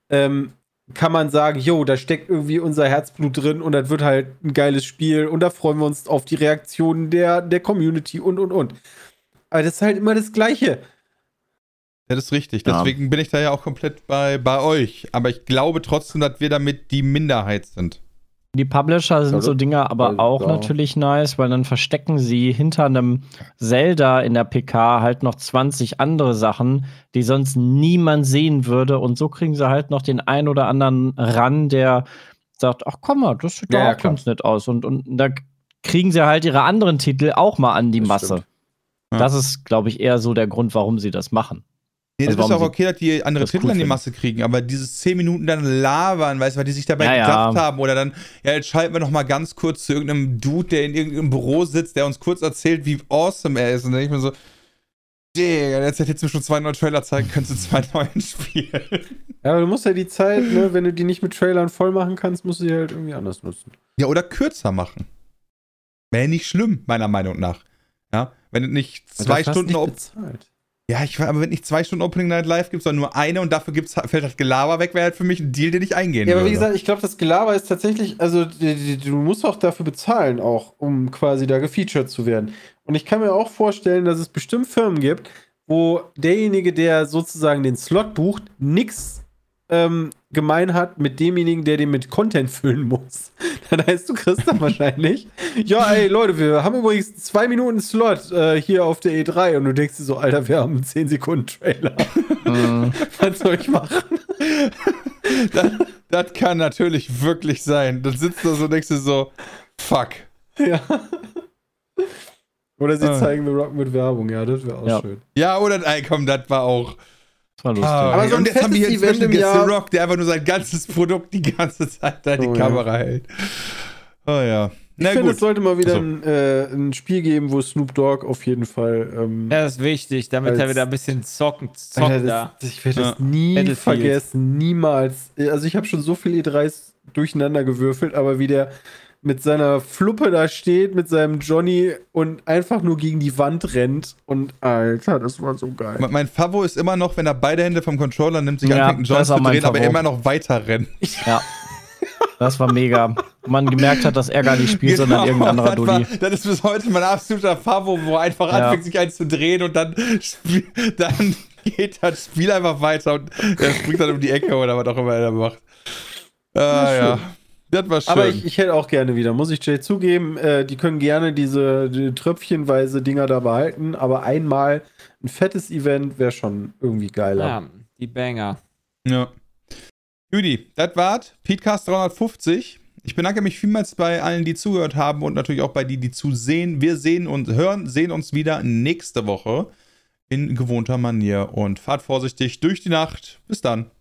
ähm, kann man sagen, jo, da steckt irgendwie unser Herzblut drin und das wird halt ein geiles Spiel und da freuen wir uns auf die Reaktionen der, der Community und und und. Aber das ist halt immer das Gleiche. Ja, das ist richtig. Deswegen ja. bin ich da ja auch komplett bei, bei euch. Aber ich glaube trotzdem, dass wir damit die Minderheit sind. Die Publisher sind so Dinger aber also, auch ja. natürlich nice, weil dann verstecken sie hinter einem Zelda in der PK halt noch 20 andere Sachen, die sonst niemand sehen würde. Und so kriegen sie halt noch den ein oder anderen ran, der sagt, ach komm mal, das sieht ja, doch auch ganz nett aus. Und, und da kriegen sie halt ihre anderen Titel auch mal an die das Masse. Ja. Das ist, glaube ich, eher so der Grund, warum sie das machen. Nee, das also ist auch okay, dass die andere Titel an die Masse kriegen, aber dieses 10 Minuten dann labern, weißt du, weil die sich dabei ja, gedacht ja. haben oder dann, ja, jetzt schalten wir noch mal ganz kurz zu irgendeinem Dude, der in irgendeinem Büro sitzt, der uns kurz erzählt, wie awesome er ist. Und dann denke ich mir so, Digga, jetzt hätte jetzt schon zwei neue Trailer zeigen können zu zwei neuen Spielen. Ja, aber du musst ja die Zeit, ne, wenn du die nicht mit Trailern voll machen kannst, musst du die halt irgendwie anders nutzen. Ja, oder kürzer machen. Wäre nicht schlimm, meiner Meinung nach. Ja, wenn du nicht zwei Stunden. Nicht bezahlt. Ja, ich aber wenn nicht zwei Stunden Opening Night Live gibt, sondern nur eine und dafür gibt's, fällt das Gelaber weg, wäre halt für mich ein Deal, den ich eingehen Ja, aber wie gesagt, ich glaube, das Gelaber ist tatsächlich, also du musst auch dafür bezahlen, auch um quasi da gefeatured zu werden. Und ich kann mir auch vorstellen, dass es bestimmt Firmen gibt, wo derjenige, der sozusagen den Slot bucht, nichts ähm, gemein hat mit demjenigen, der den mit Content füllen muss. Dann heißt du dann wahrscheinlich, ja, ey, Leute, wir haben übrigens zwei Minuten Slot äh, hier auf der E3 und du denkst dir so, Alter, wir haben einen 10 Sekunden Trailer. Mhm. Was soll ich machen? das, das, kann natürlich wirklich sein. Dann sitzt du so und denkst dir so, fuck. Ja. Oder sie ah. zeigen The Rock mit Werbung, ja, das wäre auch ja. schön. Ja, oder, ey, komm, das war auch war lustig. Ah, aber so ein und jetzt haben wir hier zum Beispiel The Rock, der einfach nur sein ganzes Produkt die ganze Zeit da in die oh, Kamera ja. hält. Oh ja. Na ich finde, es sollte mal wieder also. ein, äh, ein, Spiel geben, wo Snoop Dogg auf jeden Fall. Ähm, ja, das ist wichtig, damit er wieder ein bisschen zocken, zocken Alter, das, das, Ich werde ja. das nie vergessen, niemals. Also, ich habe schon so viele E3s durcheinander gewürfelt, aber wie der mit seiner Fluppe da steht, mit seinem Johnny und einfach nur gegen die Wand rennt. Und Alter, das war so geil. Mein Favo ist immer noch, wenn er beide Hände vom Controller nimmt, sich ja, anfängt, einen Joystick zu drehen, aber immer noch weiter rennt. Ja. Das war mega. Man gemerkt hat, dass er gar nicht spielt, genau, sondern irgendein anderer Dulli. Das ist bis heute mein absoluter Favo, wo er einfach ja. anfängt, sich eins zu drehen und dann, dann geht das Spiel einfach weiter und er springt dann um die Ecke oder was auch immer er macht. Ah, ja. Das war schön. Aber ich, ich, hätte auch gerne wieder, muss ich Jay zugeben, äh, die können gerne diese die tröpfchenweise Dinger da behalten, aber einmal ein fettes Event wäre schon irgendwie geiler. Ja, die Banger. Ja. Judy, das war's. Petecast 350. Ich bedanke mich vielmals bei allen, die zugehört haben und natürlich auch bei die, die zusehen. Wir sehen und hören, sehen uns wieder nächste Woche in gewohnter Manier und fahrt vorsichtig durch die Nacht. Bis dann.